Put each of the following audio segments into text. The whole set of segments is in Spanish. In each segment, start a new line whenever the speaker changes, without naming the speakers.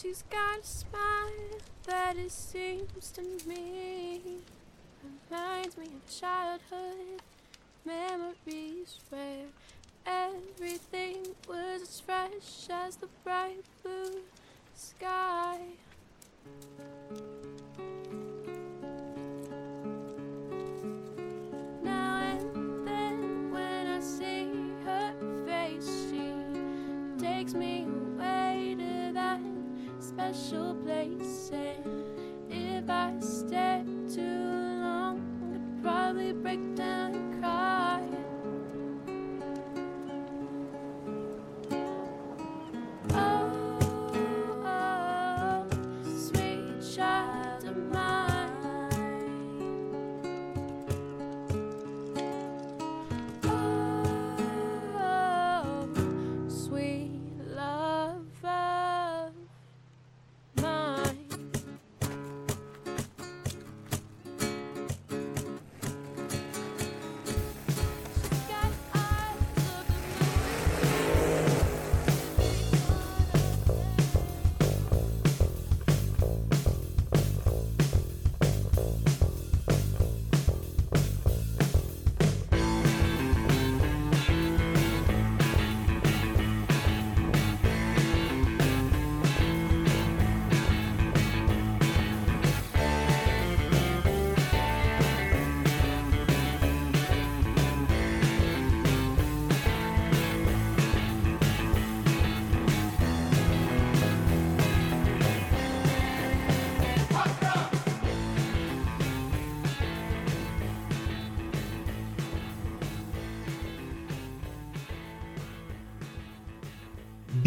she's got a smile that it seems to me reminds me of childhood memories where everything was as fresh as the bright blue sky. Special place.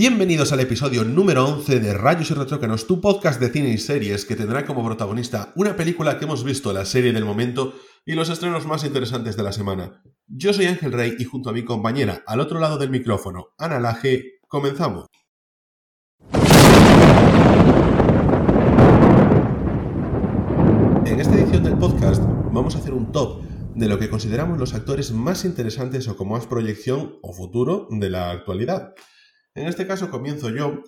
Bienvenidos al episodio número 11 de Rayos y Retrócanos, tu podcast de cine y series que tendrá como protagonista una película que hemos visto, la serie del momento y los estrenos más interesantes de la semana. Yo soy Ángel Rey y junto a mi compañera al otro lado del micrófono, Ana Laje, comenzamos. En esta edición del podcast vamos a hacer un top de lo que consideramos los actores más interesantes o con más proyección o futuro de la actualidad. En este caso comienzo yo.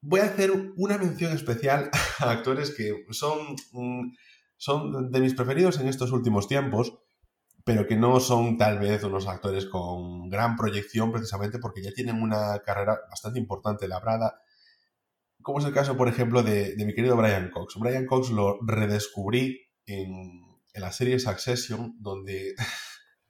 Voy a hacer una mención especial a actores que son, mm, son de mis preferidos en estos últimos tiempos, pero que no son tal vez unos actores con gran proyección precisamente porque ya tienen una carrera bastante importante labrada, como es el caso, por ejemplo, de, mi querido Brian Cox. Brian Cox lo redescubrí en, en la serie Succession, donde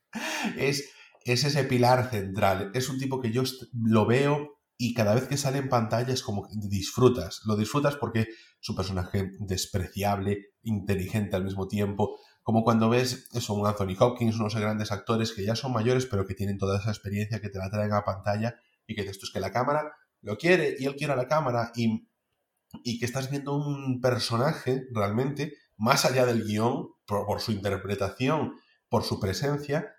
es, es ese pilar central. Es un tipo que yo lo veo y cada vez que sale en pantalla es como que disfrutas. Lo disfrutas porque es un personaje despreciable, inteligente al mismo tiempo. Como cuando ves eso, un Anthony Hopkins, unos grandes actores que ya son mayores, pero que tienen toda esa experiencia que te la traen a pantalla y que dices, es que la cámara lo quiere y él quiere a la cámara y, y que estás viendo un personaje realmente, más allá del guion, por su interpretación, por su presencia,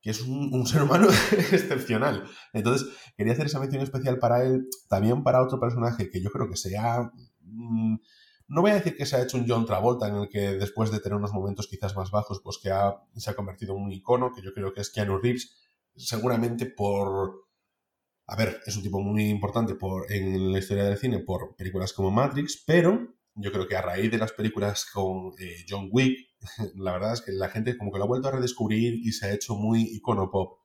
que es un, ser humano excepcional. Entonces, quería hacer esa mención especial para él, también para otro personaje que yo creo que se ha... mm, no voy a decir que se ha hecho un John Travolta en el que después de tener unos momentos quizás más bajos, pues que ha- se ha convertido en un icono, que yo creo que es Keanu Reeves, seguramente por... A ver, es un tipo muy importante por, en la historia del cine por películas como Matrix, pero yo creo que a raíz de las películas con eh, John Wick, la verdad es que la gente como que lo ha vuelto a redescubrir y se ha hecho muy icono pop.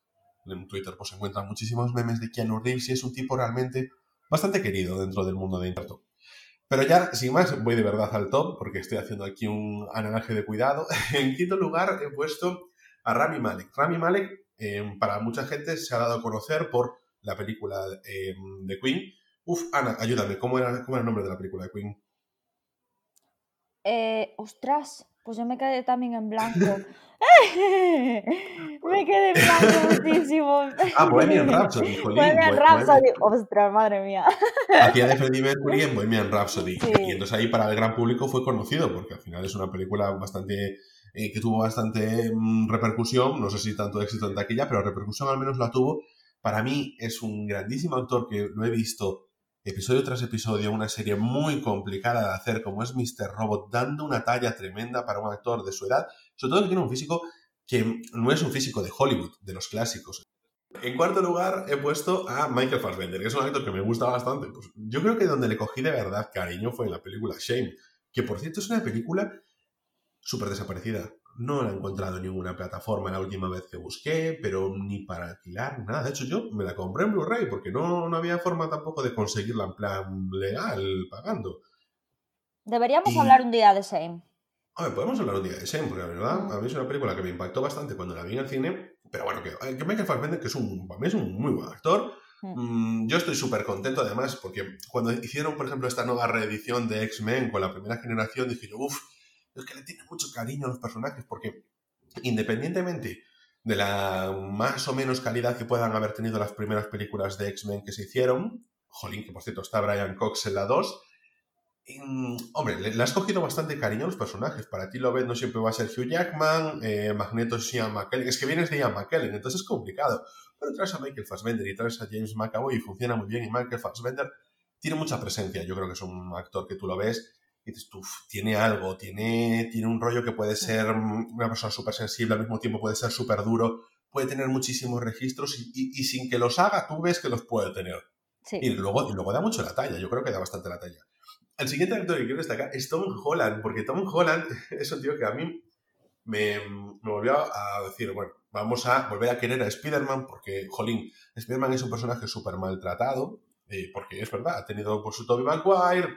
En Twitter pues se encuentran muchísimos memes de Keanu Reeves y es un tipo realmente bastante querido dentro del mundo de Internet. Pero ya, sin más, voy de verdad al top porque estoy haciendo aquí un analaje de cuidado. En quinto lugar he puesto a Rami Malek. Rami Malek, eh, para mucha gente, se ha dado a conocer por la película eh, de Queen. Uf, Ana, ayúdame, ¿cómo era, ¿cómo era el nombre de la película de Queen?
Eh, ostras, pues yo me quedé también en blanco. me quedé en blanco muchísimo.
Ah, Bohemian Rhapsody, jolín.
Bohemian
Bo-
Rhapsody. Ostras, madre mía.
hacía de Freddie Mercury en Bohemian Rhapsody.
Sí.
Y entonces ahí para el gran público fue conocido, porque al final es una película bastante eh, que tuvo bastante mm, repercusión, no sé si tanto éxito en taquilla, pero repercusión al menos la tuvo. Para mí es un grandísimo actor que lo he visto episodio tras episodio, una serie muy complicada de hacer como es Mr. Robot, dando una talla tremenda para un actor de su edad, sobre todo que tiene un físico que no es un físico de Hollywood, de los clásicos. En cuarto lugar he puesto a Michael Fassbender, que es un actor que me gusta bastante. Pues yo creo que donde le cogí de verdad cariño fue en la película Shame, que por cierto es una película súper desaparecida. No la he encontrado en ninguna plataforma la última vez que busqué, pero ni para alquilar, nada. De hecho, yo me la compré en Blu-ray porque no, no había forma tampoco de conseguirla en plan legal, pagando.
Deberíamos
Y-
hablar un día de Shame.
A ver, podemos hablar un día de Shame, porque la verdad,
Mm.
a mí es una película que me impactó bastante cuando la vi en el cine. Pero bueno, que, que Michael Fassbender, que es un, para mí es un muy buen actor. Mm, yo estoy súper contento además, porque cuando hicieron, por ejemplo, esta nueva reedición de X-Men con la primera generación, dije yo, uff, es que le tiene mucho cariño a los personajes, porque independientemente de la más o menos calidad que puedan haber tenido las primeras películas de X-Men que se hicieron, jolín, que por cierto está Brian Cox en la 2, Mm, hombre, le, le has cogido bastante cariño a los personajes. Para ti Lobet no siempre va a ser Hugh Jackman, eh, Magneto es Ian McKellen. Es que vienes de Ian McKellen, entonces es complicado. Pero traes a Michael Fassbender y traes a James McAvoy y funciona muy bien. Y Michael Fassbender tiene mucha presencia. Yo creo que es un actor que tú lo ves y dices, "Uf, tiene algo, tiene, tiene un rollo que puede ser mm, una persona súper sensible, al mismo tiempo puede ser súper duro, puede tener muchísimos registros y, y- y sin que los haga, tú ves que los puede tener.
Sí.
Y luego, y luego da mucho la talla, yo creo que da bastante la talla. El siguiente actor que quiero destacar es Tom Holland, porque Tom Holland es un tío que a mí me, me volvió a decir, bueno, vamos a volver a querer a Spider-Man, porque, jolín, Spider-Man es un personaje súper maltratado, eh, porque es verdad, ha tenido por su Tobey Maguire,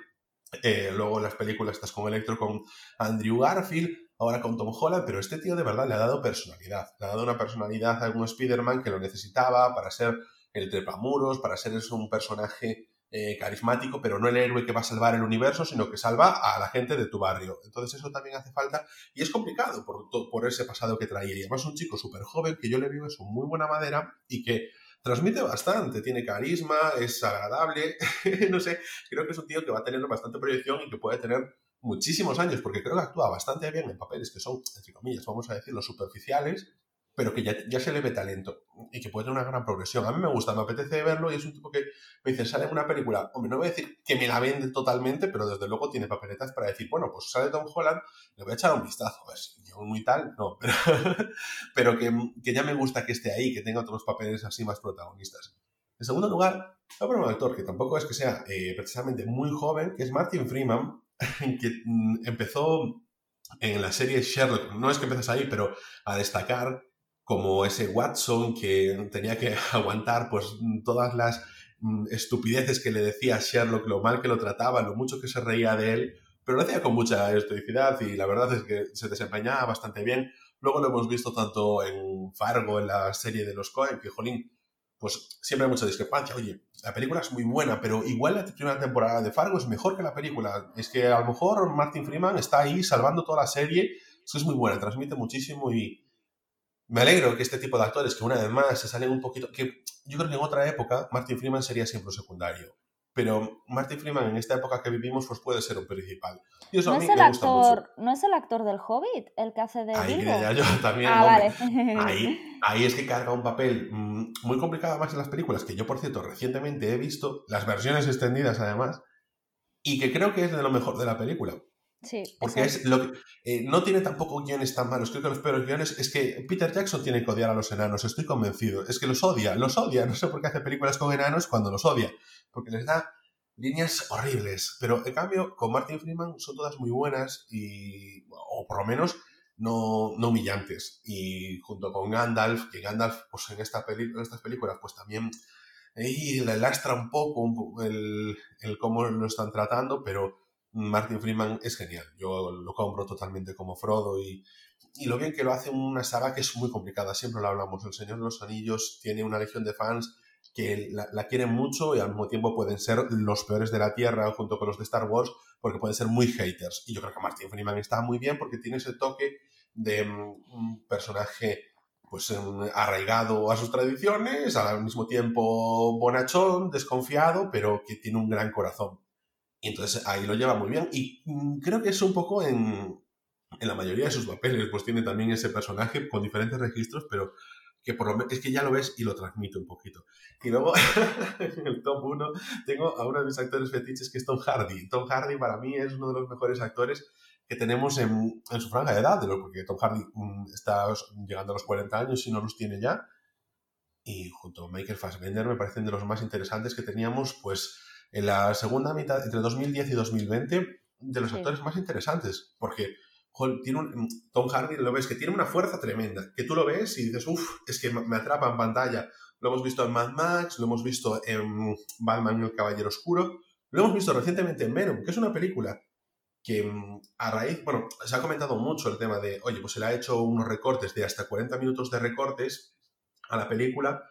eh, luego en las películas estás con Electro con Andrew Garfield, ahora con Tom Holland, pero este tío de verdad le ha dado personalidad, le ha dado una personalidad a un Spider-Man que lo necesitaba para ser el trepamuros, para ser un personaje eh, carismático, pero no el héroe que va a salvar el universo, sino que salva a la gente de tu barrio. Entonces eso también hace falta y es complicado por, por ese pasado que traía. Y además un chico súper joven que yo le veo es muy buena madera y que transmite bastante, tiene carisma, es agradable, no sé, creo que es un tío que va a tener bastante proyección y que puede tener muchísimos años, porque creo que actúa bastante bien en papeles que son, entre comillas, vamos a decirlo, superficiales, pero que ya, ya se le ve talento y que puede tener una gran progresión. A mí me gusta, me apetece verlo y es un tipo que me dice, sale una película, hombre, no voy a decir que me la vende totalmente, pero desde luego tiene papeletas para decir, bueno, pues sale Tom Holland, le voy a echar un vistazo, a ver si yo muy tal, no, pero, pero que, que ya me gusta que esté ahí, que tenga otros papeles así más protagonistas. En segundo lugar, poner un actor que tampoco es que sea eh, precisamente muy joven, que es Martin Freeman, que mm, empezó en la serie Sherlock, no es que empezas ahí, pero a destacar como ese Watson que tenía que aguantar pues todas las mm, estupideces que le decía Sherlock, lo mal que lo trataba, lo mucho que se reía de él, pero lo hacía con mucha estoicidad y la verdad es que se desempeñaba bastante bien. Luego lo hemos visto tanto en Fargo, en la serie de los Coen, que jolín, pues siempre hay mucha discrepancia. Oye, la película es muy buena, pero igual la primera temporada de Fargo es mejor que la película. Es que a lo mejor Martin Freeman está ahí salvando toda la serie. Eso es muy buena, transmite muchísimo y me alegro que este tipo de actores, que una vez más se salen un poquito, que yo creo que en otra época Martin Freeman sería siempre un secundario. Pero Martin Freeman en esta época que vivimos pues puede ser un principal. Y eso
¿No
a mí
es, el
me gusta mucho.
actor, ¿No es el actor del Hobbit el que hace de
Ahí
Bilbo?
quería yo también.
ah, vale.
Ahí, ahí es que carga un papel mm, muy complicado más en las películas, que yo, por cierto, recientemente he visto, las versiones extendidas además, y que creo que es de lo mejor de la película.
Sí,
Porque es lo que, eh, no tiene tampoco guiones tan malos. Creo que los peores guiones es que Peter Jackson tiene que odiar a los enanos, estoy convencido. Es que los odia, los odia. No sé por qué hace películas con enanos cuando los odia. Porque les da líneas horribles. Pero en cambio, con Martin Freeman son todas muy buenas y, o por lo menos, no, no humillantes. Y junto con Gandalf, que Gandalf, pues en, esta peli- en estas películas, pues también ahí le lastra un poco un el, el cómo lo están tratando, pero Martin Freeman es genial. Yo lo compro totalmente como Frodo y, y lo bien que lo hace una saga que es muy complicada. Siempre lo hablamos. El Señor de los Anillos tiene una legión de fans que la, la quieren mucho y al mismo tiempo pueden ser los peores de la Tierra junto con los de Star Wars porque pueden ser muy haters. Y yo creo que Martin Freeman está muy bien porque tiene ese toque de mm, un personaje pues mm, arraigado a sus tradiciones, al mismo tiempo bonachón, desconfiado, pero que tiene un gran corazón. Entonces ahí lo lleva muy bien. Y mm, creo que es un poco en, en la mayoría de sus papeles, pues tiene también ese personaje con diferentes registros, pero que por lo menos es que ya lo ves y lo transmite un poquito. Y luego, en el top 1, tengo a uno de mis actores fetiches que es Tom Hardy. Tom Hardy para mí es uno de los mejores actores que tenemos en, en su franja de edad, de lo- porque Tom Hardy mm, está llegando a los 40 años y no los tiene ya. y junto a Michael Fassbender me parecen de los más interesantes que teníamos, pues en la segunda mitad, entre 2010 y 2020, de los
Sí.
actores más interesantes, porque joder, tiene un, Tom Hardy lo ves que tiene una fuerza tremenda, que tú lo ves y dices, uff, es que me atrapa en pantalla. Lo hemos visto en Mad Max, lo hemos visto en Batman y el Caballero Oscuro, lo hemos visto recientemente en Venom, que es una película que mm, a raíz, bueno, se ha comentado mucho el tema de, oye, pues se le ha hecho unos recortes de hasta 40 minutos de recortes a la película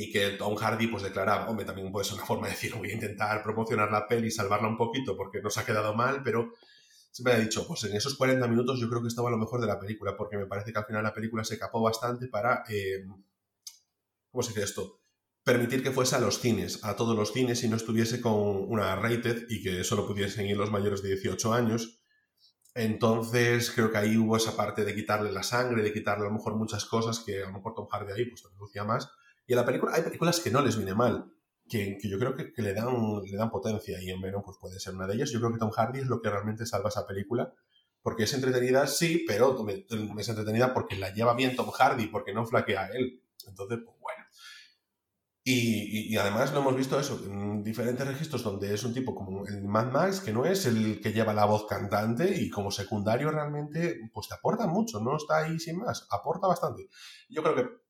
y que Tom Hardy pues declaraba, hombre, también puede ser una forma de decir, voy a intentar promocionar la peli salvarla un poquito porque nos ha quedado mal, pero siempre ha dicho, pues en esos 40 minutos yo creo que estaba lo mejor de la película, porque me parece que al final la película se capó bastante para, eh, ¿cómo se dice esto? Permitir que fuese a los cines, a todos los cines y no estuviese con una rated y que solo pudiesen ir los mayores de 18 años. Entonces creo que ahí hubo esa parte de quitarle la sangre, de quitarle a lo mejor muchas cosas que a lo mejor Tom Hardy ahí pues lucía más. Y en la película hay películas que no les viene mal, que, yo creo que, le, dan, le dan potencia y en Venom pues puede ser una de ellas. Yo creo que Tom Hardy es lo que realmente salva esa película, porque es entretenida, sí, pero es entretenida porque la lleva bien Tom Hardy, porque no flaquea él. Entonces, pues bueno. Y, y, y, además lo hemos visto eso, en diferentes registros donde es un tipo como el Mad Max, que no es el que lleva la voz cantante y como secundario realmente pues te aporta mucho, no está ahí sin más, aporta bastante. Yo creo que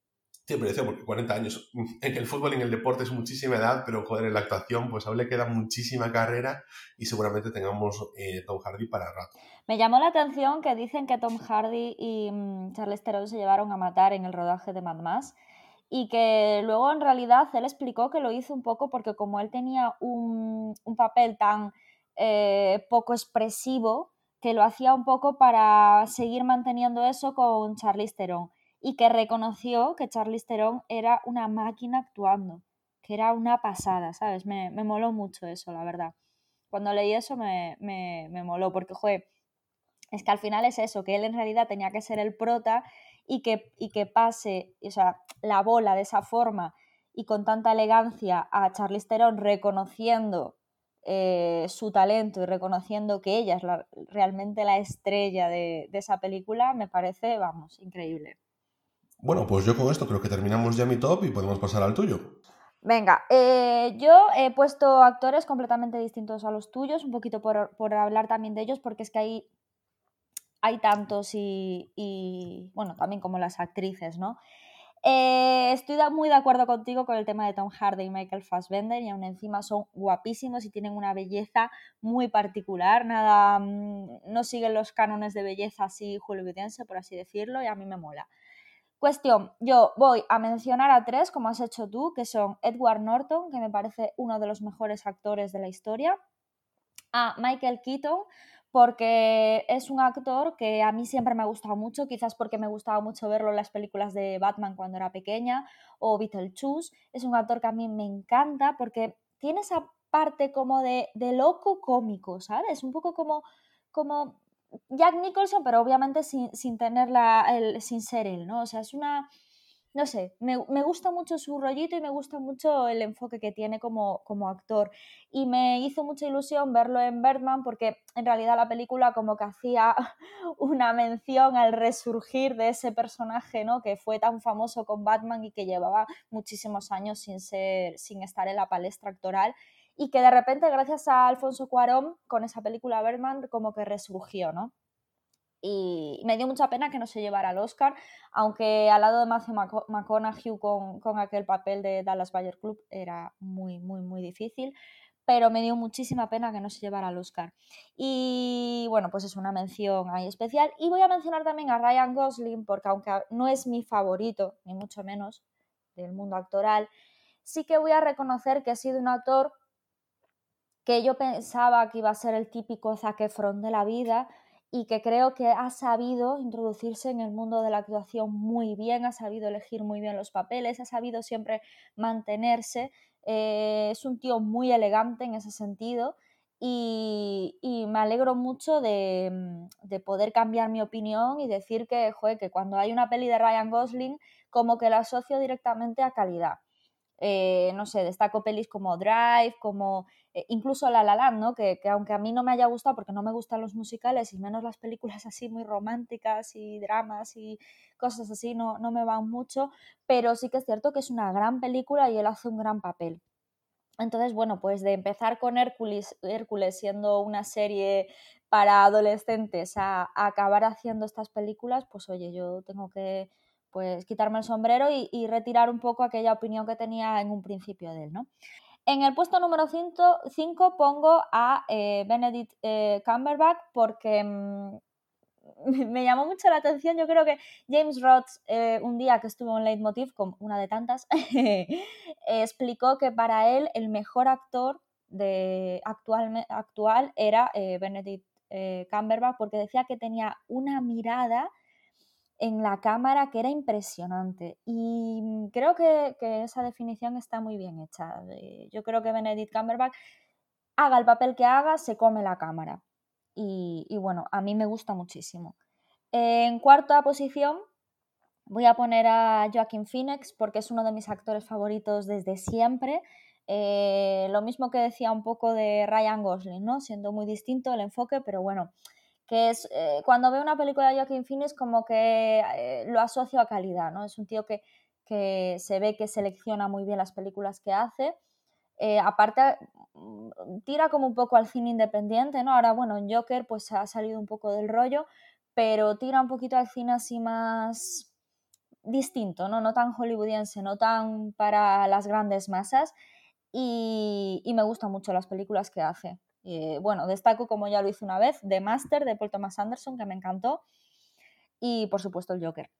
siempre decía, porque 40 años, en el fútbol y en el deporte es muchísima edad, pero joder, en la actuación pues aún le queda muchísima carrera y seguramente tengamos eh, Tom Hardy para rato.
Me llamó la atención que dicen que Tom Hardy y um, Charles Theron se llevaron a matar en el rodaje de Mad Max y que luego en realidad él explicó que lo hizo un poco porque como él tenía un, un papel tan eh, poco expresivo, que lo hacía un poco para seguir manteniendo eso con Charlize Theron y que reconoció que Charlize Theron era una máquina actuando, que era una pasada, ¿sabes? Me, me moló mucho eso, la verdad. Cuando leí eso me, me, me moló porque, joder, es que al final es eso, que él en realidad tenía que ser el prota y que, y que pase o sea, la bola de esa forma y con tanta elegancia a Charlize Theron reconociendo eh, su talento y reconociendo que ella es la, realmente la estrella de, de, esa película, me parece, vamos, increíble.
Bueno, pues yo con esto creo que terminamos ya mi top y podemos pasar al tuyo.
Venga, eh, yo he puesto actores completamente distintos a los tuyos, un poquito por, por hablar también de ellos, porque es que hay hay tantos y, y, bueno, también como las actrices, ¿no? Eh, estoy muy de acuerdo contigo con el tema de Tom Hardy y Michael Fassbender y aún encima son guapísimos y tienen una belleza muy particular, nada, mm, no siguen los cánones de belleza así hollywoodense, por así decirlo, y a mí me mola. Cuestión, yo voy a mencionar a tres, como has hecho tú, que son Edward Norton, que me parece uno de los mejores actores de la historia, a Michael Keaton, porque es un actor que a mí siempre me ha gustado mucho, quizás porque me gustaba mucho verlo en las películas de Batman cuando era pequeña o Beetlejuice. Es un actor que a mí me encanta porque tiene esa parte como de, de loco cómico, ¿sabes? Un poco como, como Jack Nicholson, pero obviamente sin, sin tenerla, el, sin ser él, ¿no? O sea, es una no sé, me, me, gusta mucho su rollito y me gusta mucho el enfoque que tiene como, como, actor. Y me hizo mucha ilusión verlo en Birdman porque en realidad la película como que hacía una mención al resurgir de ese personaje, ¿no? Que fue tan famoso con Batman y que llevaba muchísimos años sin, ser, sin estar en la palestra actoral y que de repente gracias a Alfonso Cuarón con esa película Birdman como que resurgió, ¿no? y me dio mucha pena que no se llevara al Oscar, aunque al lado de Matthew McConaughey con, con, aquel papel de Dallas Bayer Club era muy, muy, muy difícil, pero me dio muchísima pena que no se llevara al Oscar. Y bueno, pues es una mención ahí especial. Y voy a mencionar también a Ryan Gosling, porque aunque no es mi favorito, ni mucho menos, del mundo actoral, sí que voy a reconocer que ha sido un actor que yo pensaba que iba a ser el típico Zac Efron de la vida, y que creo que ha sabido introducirse en el mundo de la actuación muy bien, ha sabido elegir muy bien los papeles, ha sabido siempre mantenerse, eh, es un tío muy elegante en ese sentido y, me alegro mucho de, de, poder cambiar mi opinión y decir que, joder, que cuando hay una peli de Ryan Gosling como que la asocio directamente a calidad. Eh, no sé, destaco pelis como Drive, como eh, incluso La La Land, ¿no? Que, que, aunque a mí no me haya gustado porque no me gustan los musicales y menos las películas así muy románticas y dramas y cosas así, no, no me van mucho, pero sí que es cierto que es una gran película y él hace un gran papel. Entonces, bueno, pues de empezar con Hércules, Hércules siendo una serie para adolescentes a, a, acabar haciendo estas películas, pues oye, yo tengo que pues quitarme el sombrero y, retirar un poco aquella opinión que tenía en un principio de él, ¿no? En el puesto número 5 pongo a eh, Benedict eh, Cumberbatch porque mmm, me llamó mucho la atención. Yo creo que James Roth, eh, un día que estuvo en Leitmotiv, con una de tantas, explicó que para él el mejor actor de actual, actual era eh, Benedict eh, Cumberbatch porque decía que tenía una mirada en la cámara que era impresionante. Y mm, creo que, que, esa definición está muy bien hecha. Yo creo que Benedict Cumberbatch, haga el papel que haga, se come la cámara. Y, y bueno, a mí me gusta muchísimo. En cuarta posición voy a poner a Joaquin Phoenix porque es uno de mis actores favoritos desde siempre. Eh, lo mismo que decía un poco de Ryan Gosling, ¿no? Siendo muy distinto el enfoque, pero bueno, que es eh, cuando veo una película de Joaquin Phoenix como que eh, lo asocio a calidad, ¿no? Es un tío que, que, se ve que selecciona muy bien las películas que hace. Eh, aparte, mm, tira como un poco al cine independiente, ¿no? Ahora, bueno, en Joker pues ha salido un poco del rollo, pero tira un poquito al cine así más distinto, ¿no? No tan hollywoodiense, no tan para las grandes masas. Y, y me gustan mucho las películas que hace. Eh, bueno, destaco, como ya lo hice una vez, The Master de Paul Thomas Anderson, que me encantó, y por supuesto el Joker.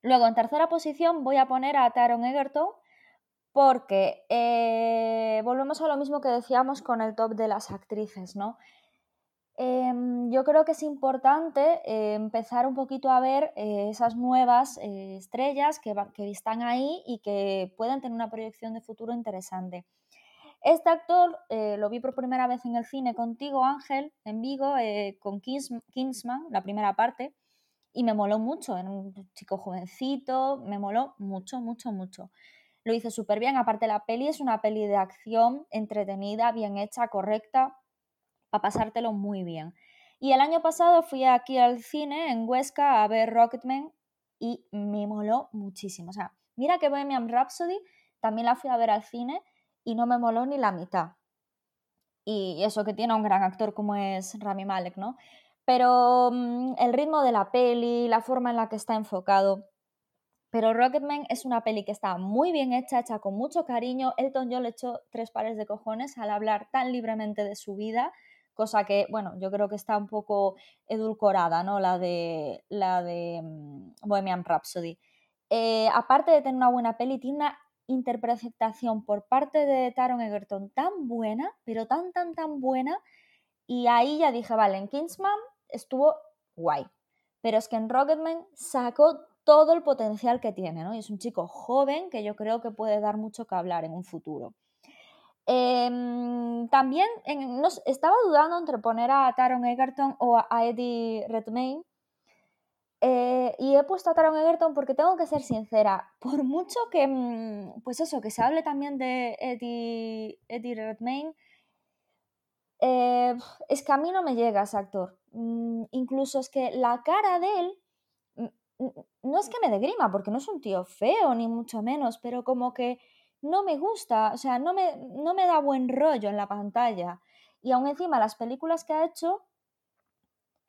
Luego, en tercera posición, voy a poner a Taron Egerton, porque eh, volvemos a lo mismo que decíamos con el top de las actrices, ¿no? Eh, yo creo que es importante eh, empezar un poquito a ver esas nuevas estrellas que, que están ahí y que pueden tener una proyección de futuro interesante. Este actor eh, lo vi por primera vez en el cine contigo, Ángel, en Vigo, eh, con Kings, Kingsman, la primera parte, y me moló mucho. Era un chico jovencito, me moló mucho, mucho, mucho. Lo hice súper bien. Aparte, la peli es una peli de acción entretenida, bien hecha, correcta, para pasártelo muy bien. Y el año pasado fui aquí al cine en Huesca a ver Rocketman y me moló muchísimo. O sea, mira que Bohemian Rhapsody también la fui a ver al cine y no me moló ni la mitad. Y eso que tiene un gran actor como es Rami Malek, ¿no? Pero mmm, el ritmo de la peli, la forma en la que está enfocado. Pero Rocketman es una peli que está muy bien hecha, hecha con mucho cariño. Elton John le echó tres pares de cojones al hablar tan libremente de su vida, cosa que, bueno, yo creo que está un poco edulcorada, ¿no? La de, la de um, Bohemian Rhapsody. Eh, aparte de tener una buena peli, tiene una interpretación por parte de Taron Egerton tan buena, pero tan, tan, tan buena. Y ahí ya dije, vale, en Kingsman estuvo guay. Pero es que en Rocketman sacó todo el potencial que tiene, ¿no? Y es un chico joven que yo creo que puede dar mucho que hablar en un futuro. Eh, también estaba dudando entre poner a Taron Egerton o a Eddie Redmayne, eh, y he puesto a Taron Egerton porque tengo que ser sincera, por mucho que, mm, pues eso, que se hable también de Eddie, Eddie Redmayne, eh, es que a mí no me llega ese actor. Mm, incluso es que la cara de él, mm, no es que me degrima, porque no es un tío feo, ni mucho menos, pero como que no me gusta, o sea, no me, no me da buen rollo en la pantalla. Y aún encima las películas que ha hecho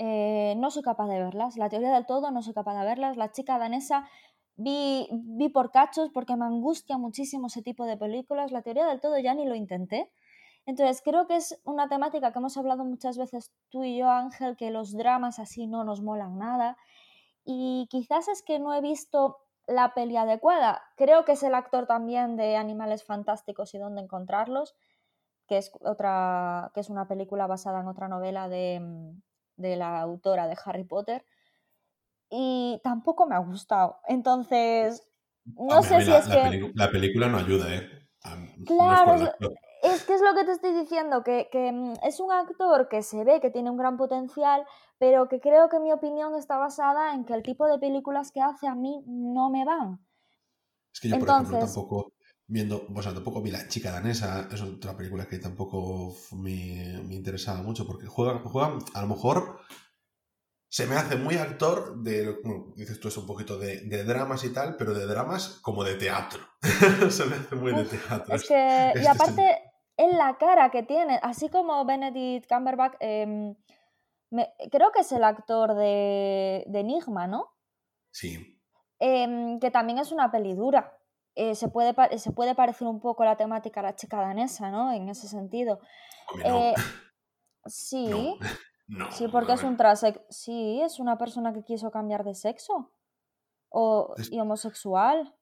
eh, no soy capaz de verlas. La teoría del todo no soy capaz de verlas. La chica danesa vi, vi por cachos porque me angustia muchísimo ese tipo de películas. La teoría del todo ya ni lo intenté. Entonces creo que es una temática que hemos hablado muchas veces tú y yo, Ángel, que los dramas así no nos molan nada. Y quizás es que no he visto la peli adecuada. Creo que es el actor también de Animales Fantásticos y dónde encontrarlos, que es otra, que es una película basada en otra novela de, mm, de la autora de Harry Potter y tampoco me ha gustado. Entonces, no Hombre, sé si
la,
es
la
que...
La película no ayuda, ¿eh?
Claro, no es, es, que es lo que te estoy diciendo, que, que, mm, es un actor que se ve que tiene un gran potencial, pero que creo que mi opinión está basada en que el tipo de películas que hace a mí no me van.
Es que yo, Entonces, por ejemplo, tampoco viendo, o sea, tampoco vi La chica danesa, es otra película que tampoco me, me interesaba mucho porque juegan, juegan, a lo mejor se me hace muy actor de, bueno, dices tú es un poquito de, de, dramas y tal, pero de dramas como de teatro. se me hace muy de teatro.
Es que, y aparte, en la cara que tiene, así como Benedict Cumberbatch, eh, me, creo que es el actor de, de Enigma, ¿no?
Sí.
Eh, que también es una peli dura. Eh, se, puede, se puede parecer un poco la temática a la chica danesa, ¿no? En ese sentido.
No.
Eh, sí.
No. No,
sí, porque es un trasex. Sí, es una persona que quiso cambiar de sexo. O,
Des-
y homosexual.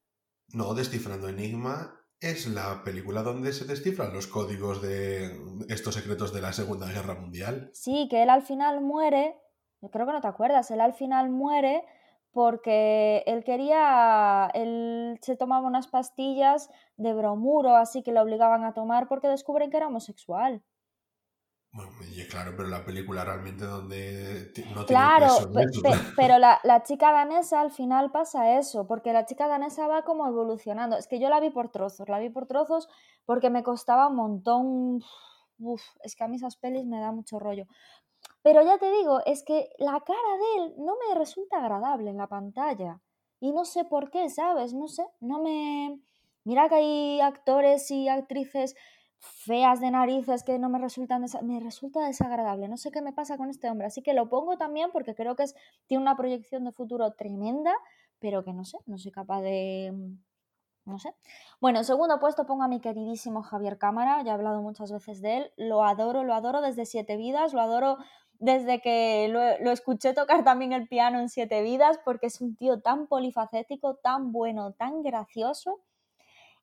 No, Descifrando Enigma es la película donde se descifran los códigos de estos secretos de la Segunda Guerra Mundial.
Sí, que él al final muere. Yo creo que no te acuerdas. Él al final muere porque él quería. Él se tomaba unas pastillas de bromuro, así que lo obligaban a tomar porque descubren que era homosexual.
Bueno, y claro, pero la película realmente donde no tiene
Claro,
peso en
pe-
eso.
pe- pero la, la chica danesa al final pasa eso, porque la chica danesa va como evolucionando. Es que yo la vi por trozos, la vi por trozos porque me costaba un montón. Uf, es que a mí esas pelis me da mucho rollo. Pero ya te digo, es que la cara de él no me resulta agradable en la pantalla. Y no sé por qué, ¿sabes? No sé, no me... Mira que hay actores y actrices feas de narices que no me resultan me resulta desagradable. No sé qué me pasa con este hombre, así que lo pongo también porque creo que tiene una proyección de futuro tremenda, pero que no sé, no soy capaz de no sé. Bueno, en segundo puesto pongo a mi queridísimo Javier Cámara, ya he hablado muchas veces de él, lo adoro, lo adoro desde Siete Vidas, lo adoro desde que lo, escuché tocar también el piano en Siete Vidas, porque es un tío tan polifacético, tan bueno, tan gracioso.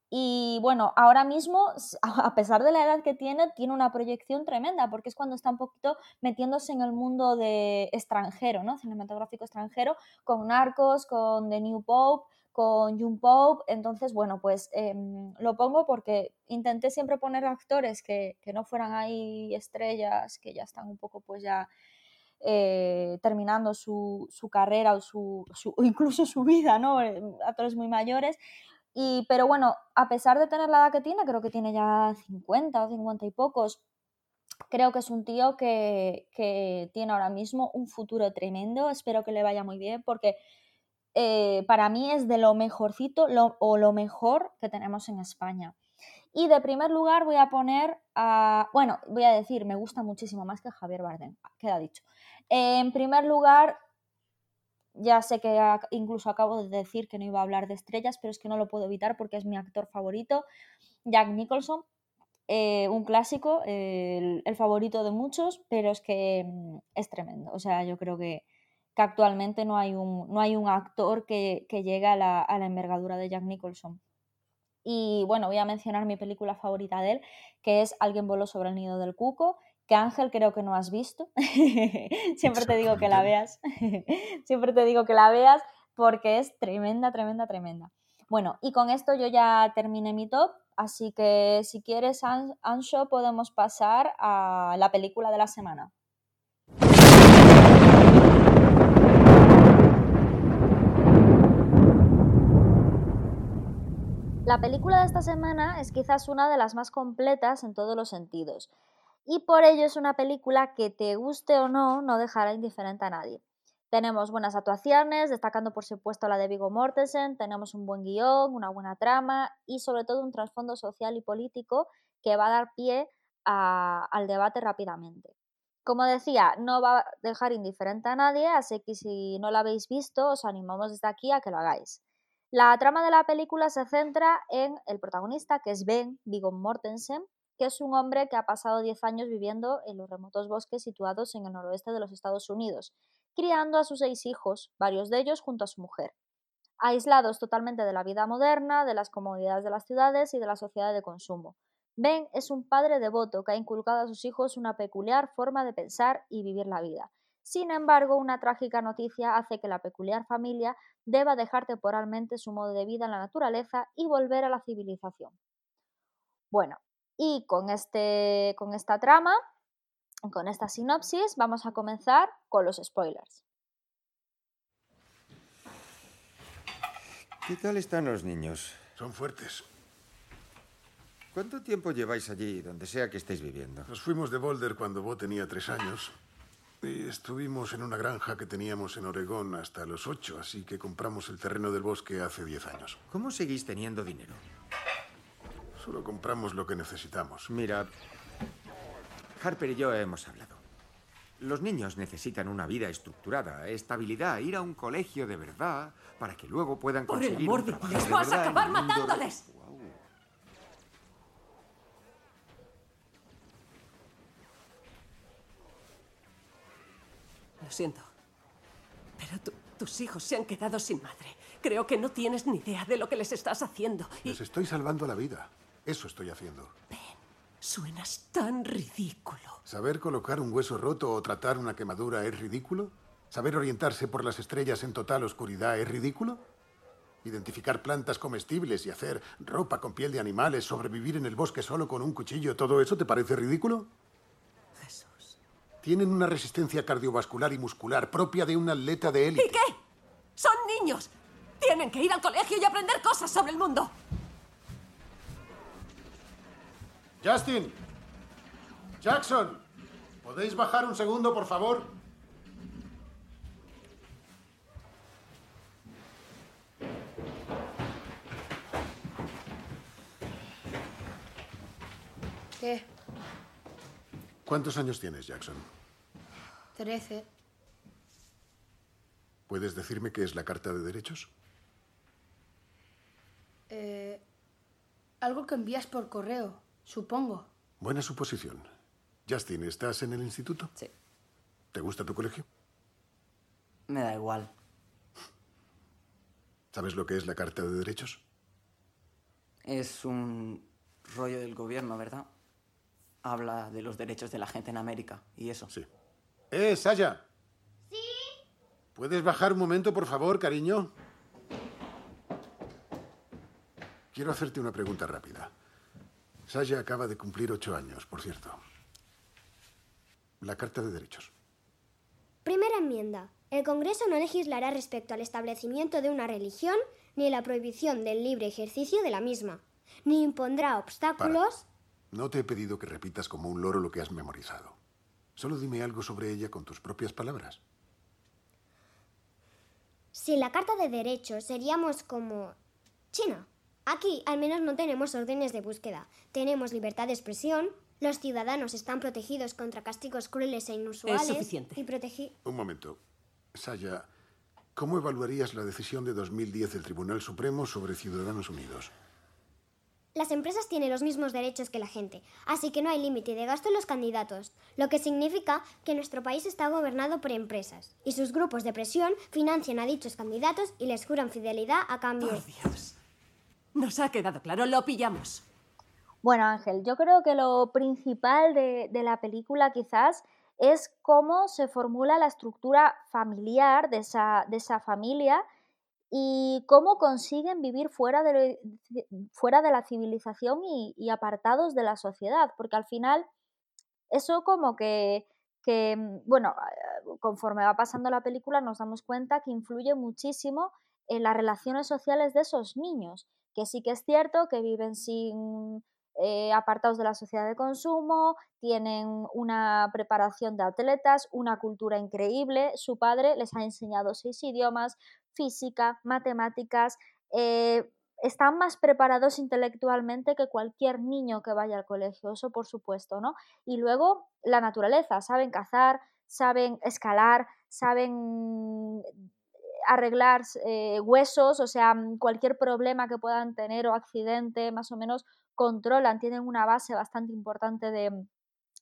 Y bueno, ahora mismo, a pesar de la edad que tiene, tiene una proyección tremenda, porque es cuando está un poquito metiéndose en el mundo de extranjero, ¿no? Cinematográfico extranjero, con Narcos, con The New Pope, con June Pope. Entonces, bueno, pues em, lo pongo porque intenté siempre poner actores que, que no fueran ahí estrellas, que ya están un poco pues ya eh, terminando su, su carrera o, su, su- incluso su vida, ¿no? Eh, Actores muy mayores. Y, pero bueno, a pesar de tener la edad que tiene, creo que tiene ya 50 o 50 y pocos, creo que es un tío que, que tiene ahora mismo un futuro tremendo. Espero que le vaya muy bien porque eh, para mí es de lo mejorcito o lo mejor que tenemos en España. Y de primer lugar voy a poner a. Bueno, voy a decir, me gusta muchísimo más que Javier Bardem, queda dicho. Eh, en primer lugar, ya sé que incluso acabo de decir que no iba a hablar de estrellas, pero es que no lo puedo evitar porque es mi actor favorito, Jack Nicholson. eh, un clásico, el, el favorito de muchos, pero es que mm, es tremendo. O sea, yo creo que, que actualmente no hay un, no hay un actor que, que llegue a la, a la envergadura de Jack Nicholson. Y bueno, voy a mencionar mi película favorita de él, que es Alguien voló sobre el nido del cuco, que Ángel creo que no has visto. Siempre te digo que la veas. Siempre te digo que la veas porque es tremenda, tremenda, tremenda. Bueno, y con esto yo ya terminé mi top, así que si quieres, An- Ansho, podemos pasar a la película de la semana. La película de esta semana es quizás una de las más completas en todos los sentidos. Y por ello es una película que te guste o no, no dejará indiferente a nadie. Tenemos buenas actuaciones, destacando por supuesto la de Viggo Mortensen, tenemos un buen guion, una buena trama y sobre todo un trasfondo social y político que va a dar pie al debate rápidamente. Como decía, no va a dejar indiferente a nadie, así que si no la habéis visto, os animamos desde aquí a que lo hagáis. La trama de la película se centra en el protagonista, que es Ben Viggo Mortensen, que es un hombre que ha pasado 10 años viviendo en los remotos bosques situados en el noroeste de los Estados Unidos, criando a sus seis hijos, varios de ellos junto a su mujer. Aislados totalmente de la vida moderna, de las comodidades de las ciudades y de la sociedad de consumo. Ben es un padre devoto que ha inculcado a sus hijos una peculiar forma de pensar y vivir la vida. Sin embargo, una trágica noticia hace que la peculiar familia deba dejar temporalmente su modo de vida en la naturaleza y volver a la civilización. Bueno, y con, este, con esta trama, con esta sinopsis, vamos a comenzar con los spoilers.
¿Qué tal están los niños?
Son fuertes.
¿Cuánto tiempo lleváis allí, donde sea que estéis viviendo?
Nos fuimos de Boulder cuando Bo tenía tres años. Y estuvimos en una granja que teníamos en Oregón hasta los ocho, así que compramos el terreno del bosque hace diez años.
¿Cómo seguís teniendo dinero?
Solo compramos lo que necesitamos.
Mira, Harper y yo hemos hablado. Los niños necesitan una vida estructurada, estabilidad, ir a un colegio de verdad, para que luego puedan
Por el
conseguir
amor
un
de Dios, vas a acabar matándoles. Lo siento. Pero tu- tus hijos se han quedado sin madre. Creo que no tienes ni idea de lo que les estás haciendo. Y
Les estoy salvando la vida. Eso estoy haciendo.
suenas tan ridículo.
¿Saber colocar un hueso roto o tratar una quemadura es ridículo? ¿Saber orientarse por las estrellas en total oscuridad es ridículo? Identificar plantas comestibles y hacer ropa con piel de animales, sobrevivir en el bosque solo con un cuchillo, ¿todo eso te parece ridículo? Tienen una resistencia cardiovascular y muscular propia de un atleta de élite.
¿Y qué? Son niños. Tienen que ir al colegio y aprender cosas sobre el mundo.
Justin. Jackson. ¿Podéis bajar un segundo, por favor?
¿Qué?
¿Cuántos años tienes, Jackson?
Trece.
¿Puedes decirme qué es la Carta de Derechos?
Eh, algo que envías por correo, supongo.
Buena suposición. Justin, ¿estás en el instituto?
Sí.
¿Te gusta tu colegio?
Me da igual.
¿Sabes lo que es la Carta de Derechos?
Es un rollo del gobierno, ¿verdad? Habla de los derechos de la gente en América y eso.
Sí. ¡Eh, Saya! ¿Sí? ¿Puedes bajar un momento, por favor, cariño? Quiero hacerte una pregunta rápida. Saya acaba de cumplir ocho años, por cierto. La Carta de Derechos.
Primera enmienda. El Congreso no legislará respecto al establecimiento de una religión ni la prohibición del libre ejercicio de la misma, ni impondrá obstáculos.
No te he pedido que repitas como un loro lo que has memorizado. Solo dime algo sobre ella con tus propias palabras.
Sin la Carta de Derechos seríamos como China. Aquí al menos no tenemos órdenes de búsqueda. Tenemos libertad de expresión. Los ciudadanos están protegidos contra castigos crueles e inusuales.
suficiente.
Y protegi-
Un momento. Saya, ¿cómo evaluarías la decisión de 2010 del Tribunal Supremo sobre Ciudadanos Unidos?
Las empresas tienen los mismos derechos que la gente, así que no hay límite de gasto en los candidatos, lo que significa que nuestro país está gobernado por empresas, y sus grupos de presión financian a dichos candidatos y les juran fidelidad a cambio.
Por Dios. Nos ha quedado claro, lo pillamos.
Bueno, Ángel, yo creo que lo principal de, de la película quizás es cómo se formula la estructura familiar de esa, de esa familia y cómo consiguen vivir fuera de, fuera de la civilización y, y apartados de la sociedad, porque al final eso como que, que, mm, bueno, eh, conforme va pasando la película nos damos cuenta que influye muchísimo en las relaciones sociales de esos niños, que sí que es cierto que viven sin eh, apartados de la sociedad de consumo, tienen una preparación de atletas, una cultura increíble, su padre les ha enseñado seis idiomas, física, matemáticas, eh, están más preparados intelectualmente que cualquier niño que vaya al colegio, eso por supuesto, ¿no? Y luego la naturaleza, saben cazar, saben escalar, saben arreglar eh, huesos, o sea, mm, cualquier problema que puedan tener o accidente, más o menos controlan, tienen una base bastante importante de,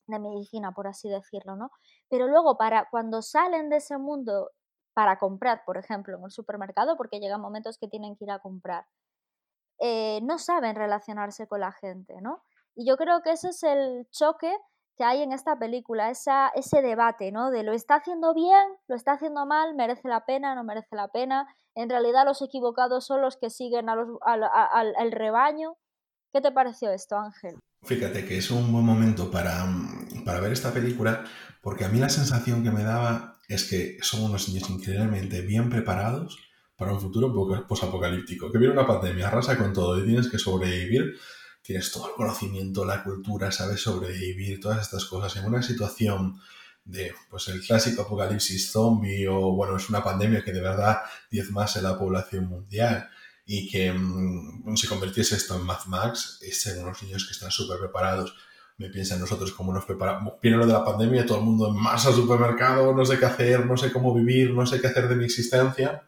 de medicina, por así decirlo, ¿no? Pero luego, para cuando salen de ese mundo para comprar, por ejemplo, en el supermercado, porque llegan momentos que tienen que ir a comprar, eh, no saben relacionarse con la gente, ¿no? Y yo creo que ese es el choque que hay en esta película, esa, ese debate, ¿no? De lo está haciendo bien, lo está haciendo mal, merece la pena, no merece la pena. En realidad los equivocados son los que siguen a los, al, al, al rebaño. ¿Qué te pareció esto, Ángel?
Fíjate que es un buen momento para, para ver esta película, porque a mí la sensación que me daba es que son unos niños increíblemente bien preparados para un futuro posapocalíptico. Que viene una pandemia, arrasa con todo y tienes que sobrevivir, tienes todo el conocimiento, la cultura, sabes sobrevivir, todas estas cosas en una situación de pues el clásico apocalipsis zombie o bueno, es una pandemia que de verdad diezmase la población mundial y que mm, se convirtiese esto en Mad Max, es en unos niños que están súper preparados. Me piensa en nosotros cómo nos preparamos. Viene lo de la pandemia, todo el mundo en masa al supermercado, no sé qué hacer, no sé cómo vivir, no sé qué hacer de mi existencia.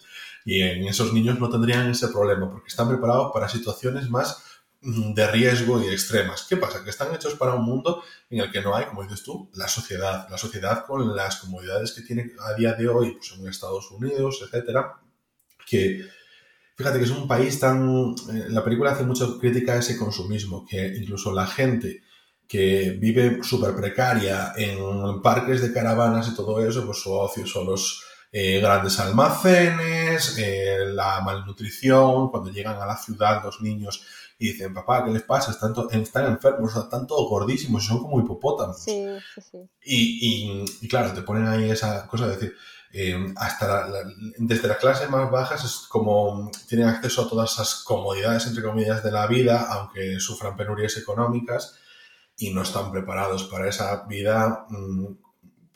Y en esos niños no tendrían ese problema porque están preparados para situaciones más de riesgo y extremas. ¿Qué pasa? Que están hechos para un mundo en el que no hay, como dices tú, la sociedad. La sociedad con las comodidades que tiene a día de hoy, pues en Estados Unidos, etcétera, que fíjate que es un país tan... eh, La película hace mucha crítica a ese consumismo, que incluso la gente que vive súper precaria en parques de caravanas y todo eso, pues su ocio son los eh, grandes almacenes, eh, la malnutrición, cuando llegan a la ciudad los niños y dicen, papá, ¿qué les pasa? Están, están enfermos, están todos gordísimos, son como hipopótamos.
Sí, sí, sí.
Y, y- y claro, te ponen ahí esa cosa de decir, eh, hasta la- la- desde las clases más bajas es como tienen acceso a todas esas comodidades, entre comillas, de la vida, aunque sufran penurias económicas y no están preparados para esa vida, mm,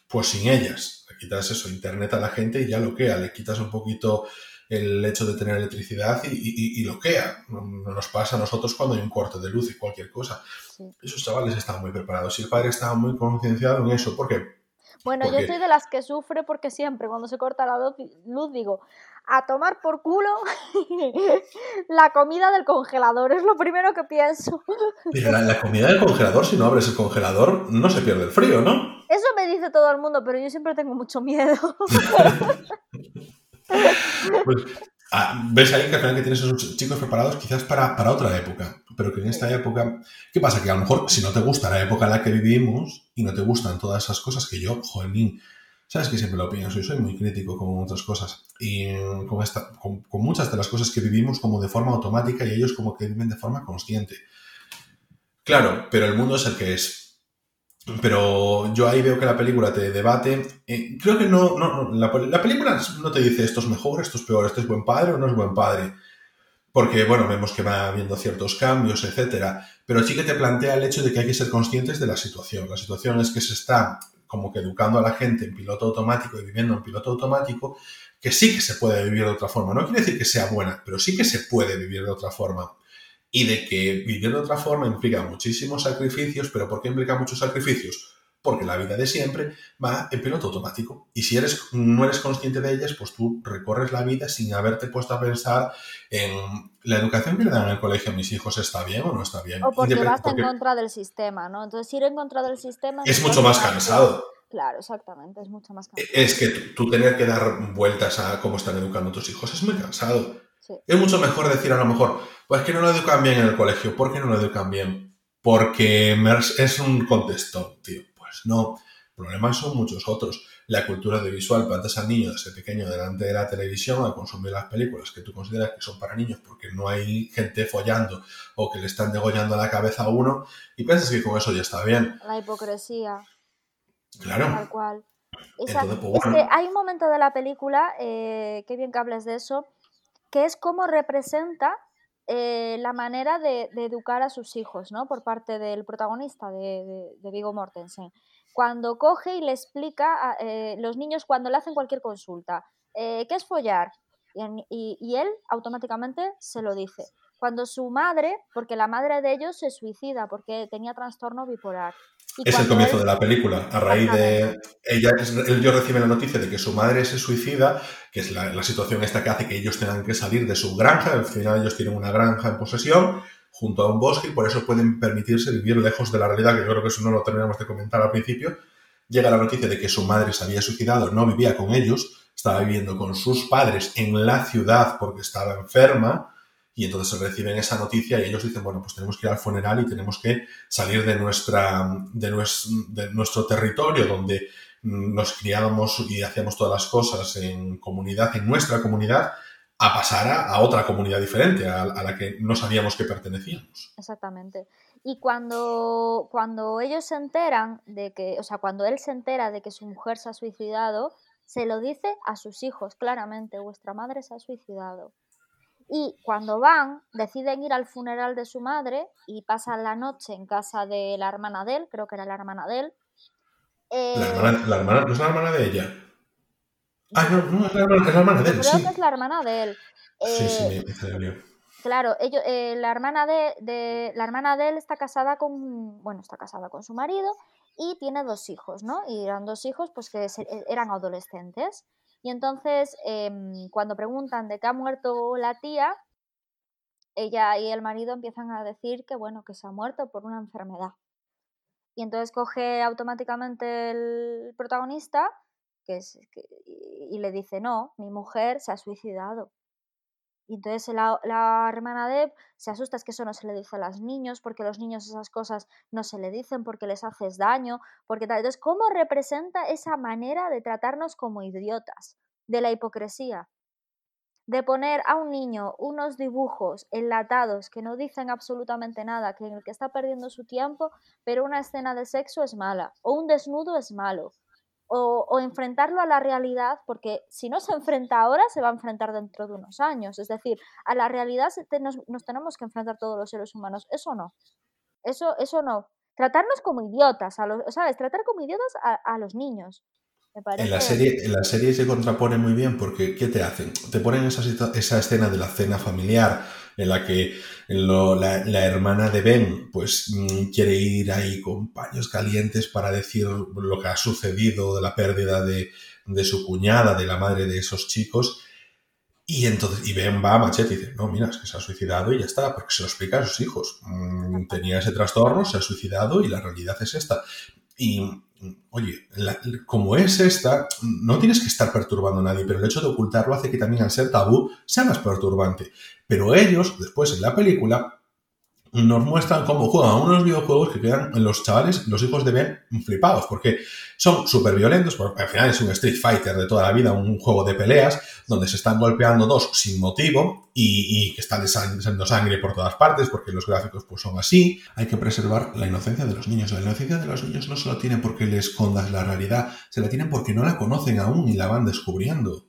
pues sin ellas. Le quitas eso, internet a la gente y ya loquea, le quitas un poquito el hecho de tener electricidad y, y, y loquea. No nos pasa a nosotros cuando hay un corte de luz y cualquier cosa.
Sí.
Esos chavales estaban muy preparados y el padre estaba muy concienciado en eso. ¿Por qué?
Bueno, yo soy de las que sufre porque siempre cuando se corta la luz, luz digo, a tomar por culo la comida del congelador, es lo primero que pienso.
Pero la, la comida del congelador, si no abres el congelador, no se pierde el frío, ¿no?
Eso me dice todo el mundo, pero yo siempre tengo mucho miedo.
Pues, ah, ves ahí que al final que tienes esos chicos preparados quizás para, para otra época, pero que en esta época, ¿qué pasa? Que a lo mejor si no te gusta la época en la que vivimos y no te gustan todas esas cosas que yo, jolín, sabes que siempre lo pienso y soy muy crítico con otras cosas y con, esta, con, con muchas de las cosas que vivimos como de forma automática y ellos como que viven de forma consciente. Claro, pero el mundo es el que es. Pero yo ahí veo que la película te debate. eh, creo que no. no, no, la, la película no te dice esto es mejor, esto es peor, esto es buen padre o no es buen padre. Porque, bueno, vemos que va habiendo ciertos cambios, etcétera. Pero sí que te plantea el hecho de que hay que ser conscientes de la situación. La situación es que se está como que educando a la gente en piloto automático y viviendo en piloto automático, que sí que se puede vivir de otra forma. No quiere decir que sea buena, pero sí que se puede vivir de otra forma y de que vivir de otra forma implica muchísimos sacrificios, pero ¿por qué implica muchos sacrificios? Porque la vida de siempre va en piloto automático. Y si eres, no eres consciente de ellas, pues tú recorres la vida sin haberte puesto a pensar en la educación que le dan en el colegio a mis hijos está bien o no está bien.
O porque vas
porque
en contra del sistema, ¿no? Entonces ir en contra del sistema...
es mucho más cansado.
Claro, exactamente, es mucho más cansado.
Es que tú, tú tener que dar vueltas a cómo están educando a tus hijos es muy cansado.
Sí.
Es mucho mejor decir a lo mejor, pues que no lo educan bien en el colegio. ¿Por qué no lo educan bien? Porque es un contestón, tío. Pues no. Problemas son muchos otros. La cultura audiovisual, plantas al niño desde pequeño delante de la televisión a consumir las películas que tú consideras que son para niños porque no hay gente follando o que le están degollando la cabeza a uno y piensas que con eso ya está bien.
La hipocresía,
Claro.
tal cual.
Entonces, pues,
es
bueno.
que hay un momento de la película, eh, qué bien que hables de eso, que es cómo representa eh, la manera de, educar a sus hijos, ¿no? Por parte del protagonista de, Viggo Mortensen. Cuando coge y le explica a eh, los niños cuando le hacen cualquier consulta, eh, ¿qué es follar? Y él automáticamente se lo dice. Cuando su madre, porque la madre de ellos se suicida porque tenía trastorno bipolar. Y
Es el comienzo
él-
de la película. A raíz de. Ella, ellos reciben la noticia de que su madre se suicida, que es la, la situación esta que hace que ellos tengan que salir de su granja. Al final, ellos tienen una granja en posesión junto a un bosque y por eso pueden permitirse vivir lejos de la realidad, que yo creo que eso no lo terminamos de comentar al principio. Llega la noticia de que su madre se había suicidado, no vivía con ellos, estaba viviendo con sus padres en la ciudad porque estaba enferma. Y entonces reciben esa noticia y ellos dicen, bueno, pues tenemos que ir al funeral y tenemos que salir de, nuestra, de, nues- de nuestro territorio donde mm, nos criábamos y hacíamos todas las cosas en comunidad, en nuestra comunidad, a pasar a, a otra comunidad diferente, a, a la que no sabíamos que pertenecíamos.
Exactamente. Y cuando, cuando ellos se enteran de que, o sea, cuando él se entera de que su mujer se ha suicidado, se lo dice a sus hijos claramente, vuestra madre se ha suicidado. Y cuando van, deciden ir al funeral de su madre y pasan la noche en casa de la hermana de él, creo que era la hermana de él. Eh,
La hermana, la hermana- ¿No es la hermana de ella? Ah, no, no, es la hermana, es la hermana de él,
creo
sí.
que es la hermana de él.
Sí, sí,
Eh,
me lío.
Claro, ellos, eh, la, hermana de, de- la hermana de él está casada con, bueno, está casada con su marido y tiene dos hijos, ¿no? Y eran dos hijos pues que se- e- eran adolescentes. Y entonces, em, cuando preguntan de qué ha muerto la tía, ella y el marido empiezan a decir que, bueno, que se ha muerto por una enfermedad. Y entonces coge automáticamente el protagonista y le dice, no, mi mujer se ha suicidado. Y entonces la, hermana de Eve se asusta, es que eso no se le dice a los niños, porque a los niños esas cosas no se le dicen, porque les haces daño, porque tal. Entonces, ¿cómo representa esa manera de tratarnos como idiotas? De la hipocresía. De poner a un niño unos dibujos enlatados que no dicen absolutamente nada, que en el que está perdiendo su tiempo, pero una escena de sexo es mala, o un desnudo es malo, o, enfrentarlo a la realidad, porque si no se enfrenta ahora, se va a enfrentar dentro de unos años. Es decir, a la realidad nos, nos tenemos que enfrentar todos los seres humanos. Eso no. Eso, eso no. Tratarnos como idiotas, a los, ¿sabes? Tratar como idiotas a los niños. Me parece.
En la, serie, en la serie se contrapone muy bien porque ¿qué te hacen? Te ponen esa, esa escena de la cena familiar en la que lo- la, la hermana de Ben pues mm, quiere ir ahí con paños calientes para decir lo que ha sucedido de la pérdida de, de su cuñada, de la madre de esos chicos. Y entonces, y Ben va a machete y dice, no, mira, es que se ha suicidado y ya está, porque se lo explica a sus hijos. Mm, tenía ese trastorno, se ha suicidado y la realidad es esta. Y, oye, como es esta, no tienes que estar perturbando a nadie, pero el hecho de ocultarlo hace que también al ser tabú sea más perturbante. Pero ellos, después en la película, nos muestran cómo juegan unos videojuegos que quedan los chavales, los hijos de Ben, flipados, porque son súper violentos, porque al final es un Street Fighter de toda la vida, un juego de peleas, donde se están golpeando dos sin motivo y, que están saliendo sangre por todas partes, porque los gráficos pues son así. Hay que preservar la inocencia de los niños. La inocencia de los niños no se la tienen porque le escondas la realidad, se la tienen porque no la conocen aún y la van descubriendo.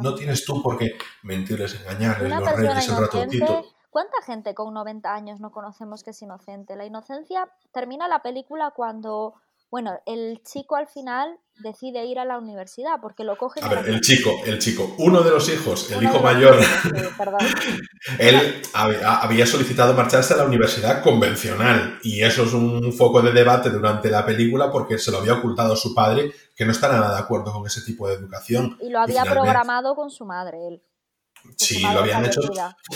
No tienes tú por qué mentirles, engañarles,
Una
los reyes, el ratoncito.
¿Cuánta gente con 90 años no conocemos que es inocente? La inocencia termina la película cuando, bueno, el chico al final decide ir a la universidad porque lo cogen
A ver, el chico, el chico, uno de los hijos, el
Uno
hijo mayor,
hijos, sí, perdón.
él había, solicitado marcharse a la universidad convencional y eso es un foco de debate durante la película porque se lo había ocultado su padre que no está nada de acuerdo con ese tipo de educación.
Y lo había
finalmente-
programado con su madre, él.
Sí, lo habían hecho.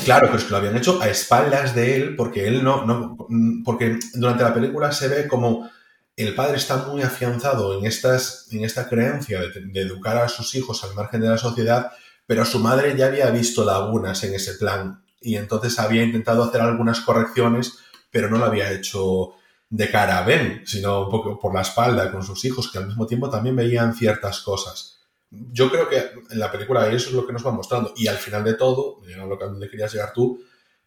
Claro, pero es que lo habían hecho a espaldas de él porque él no, no. Porque durante la película se ve como el padre está muy afianzado en, estas, en esta creencia de, de educar a sus hijos al margen de la sociedad, pero su madre ya había visto lagunas en ese plan y entonces había intentado hacer algunas correcciones, pero no lo había hecho de cara a Ben, sino un poco por la espalda con sus hijos, que al mismo tiempo también veían ciertas cosas yo creo que en la película eso es lo que nos va mostrando. Y al final de todo, llegando a donde querías llegar tú,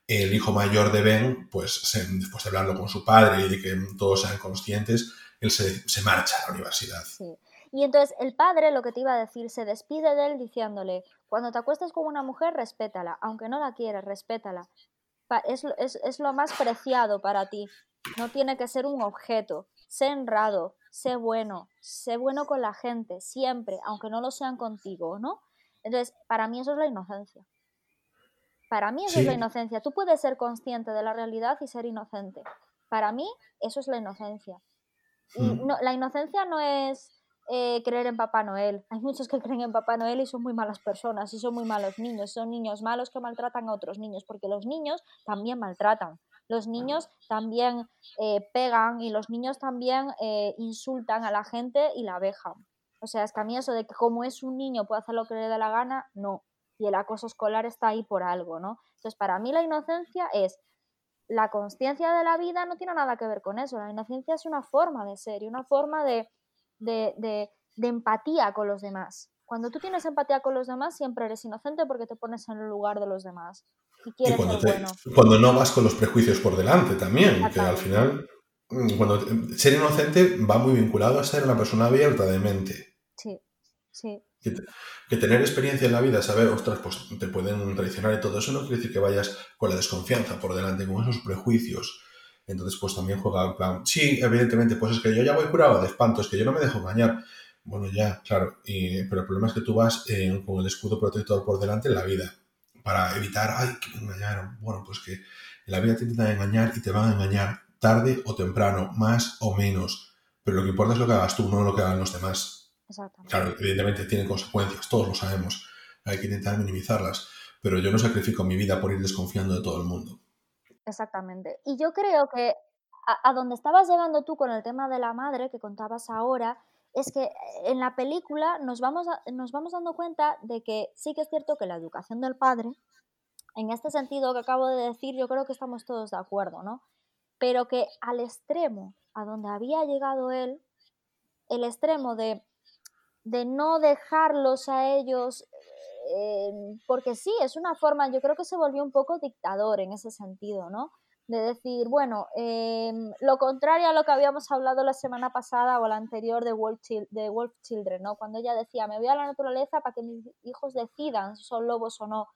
el hijo mayor de Ben, pues se- después de hablarlo con su padre y de que todos sean conscientes, él se, se marcha a la universidad.
Sí. Y entonces el padre, lo que te iba a decir, se despide de él diciéndole, cuando te acuestes con una mujer, respétala, aunque no la quieras, respétala. Es, es, es lo más preciado para ti. No tiene que ser un objeto. Sé honrado, sé bueno, sé bueno con la gente, siempre, aunque no lo sean contigo, ¿no? Entonces, para mí eso es la inocencia. Para mí eso es la inocencia. Tú puedes ser consciente de la realidad y ser inocente. Para mí eso es la inocencia. Y
Mm.
no, la inocencia no es eh, creer en Papá Noel. Hay muchos que creen en Papá Noel y son muy malas personas y son muy malos niños. Son niños malos que maltratan a otros niños, porque los niños también maltratan. Los niños también eh, pegan y los niños también eh, insultan a la gente y la vejan. O sea, es que a mí eso de que como es un niño puede hacer lo que le dé la gana, no. Y el acoso escolar está ahí por algo, ¿no? Entonces, para mí la inocencia es la conciencia de la vida no tiene nada que ver con eso. La inocencia es una forma de ser y una forma de, de, de- de empatía con los demás. Cuando tú tienes empatía con los demás, siempre eres inocente porque te pones en el lugar de los demás y
cuando,
ser
te-
bueno.
cuando no vas con los prejuicios por delante también, que al final, mm, cuando ser inocente va muy vinculado a ser una persona abierta de mente.
Sí, sí.
Que, te- que tener experiencia en la vida, saber, ostras, pues te pueden traicionar y todo eso, no quiere decir que vayas con la desconfianza por delante, con esos prejuicios. Entonces, pues también juega en plan, sí, evidentemente, pues es que yo ya voy curado de espanto, es que yo no me dejo engañar. Bueno, ya, claro, y- pero el problema es que tú vas eh, con el escudo protector por delante en la vida, para evitar, ay, que me engañaron. Bueno, pues que en la vida te intentan engañar y te van a engañar tarde o temprano, más o menos. Pero lo que importa es lo que hagas tú, no lo que hagan los demás.
Exactamente.
Claro, evidentemente tienen consecuencias, todos lo sabemos. Hay que intentar minimizarlas. Pero yo no sacrifico mi vida por ir desconfiando de todo el mundo.
Exactamente. Y yo creo que a, a donde estabas llegando tú con el tema de la madre que contabas ahora, es que en la película nos vamos, a- nos vamos dando cuenta de que sí que es cierto que la educación del padre, en este sentido que acabo de decir, yo creo que estamos todos de acuerdo, ¿no? Pero que al extremo a donde había llegado él, el extremo de, de no dejarlos a ellos eh, porque sí, es una forma, yo creo que se volvió un poco dictador en ese sentido, ¿no? De decir, bueno, em, lo contrario a lo que habíamos hablado la semana pasada o la anterior de Wolf, de Wolf Children, ¿no? Cuando ella decía, me voy a la naturaleza para que mis hijos decidan si son lobos o no.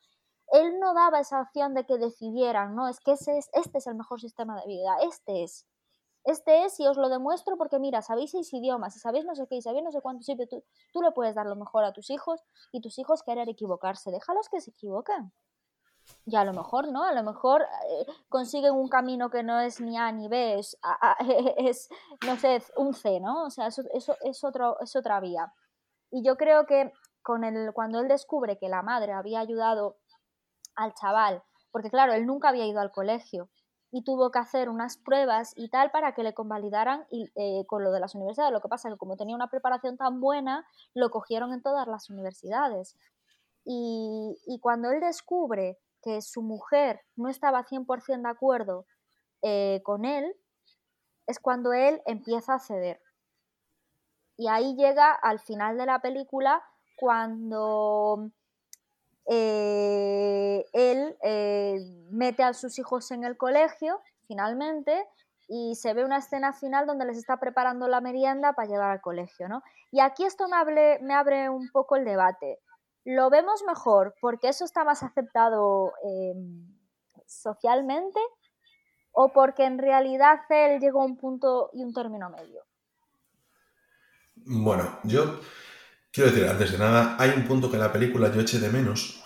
Él no daba esa opción de que decidieran, ¿no? Es que ese es, este es el mejor sistema de vida, este es. Este es y os lo demuestro porque mira, sabéis seis idiomas y sabéis no sé qué y sabéis no sé cuánto, sí, pero tú, tú le puedes dar lo mejor a tus hijos y tus hijos querer equivocarse. Déjalos que se equivoquen. Y a lo mejor, ¿no? A lo mejor eh, consiguen un camino que no es ni A ni B, es, a- es, no sé, un C, ¿no? O sea, eso, eso es, otro, es otra vía. Y yo creo que con el, cuando él descubre que la madre había ayudado al chaval, porque claro, él nunca había ido al colegio y tuvo que hacer unas pruebas y tal para que le convalidaran y, eh, con lo de las universidades. Lo que pasa es que como tenía una preparación tan buena, lo cogieron en todas las universidades. Y, y cuando él descubre que su mujer no estaba 100% de acuerdo eh, con él, es cuando él empieza a ceder. Y ahí llega al final de la película cuando eh, él eh, mete a sus hijos en el colegio, finalmente, y se ve una escena final donde les está preparando la merienda para llevar al colegio, ¿no? Y aquí esto me, me abre un poco el debate. ¿Lo vemos mejor porque eso está más aceptado eh, socialmente o porque en realidad él llegó a un punto y un término medio?
Bueno, yo quiero decir, antes de nada, hay un punto que en la película yo eché de menos,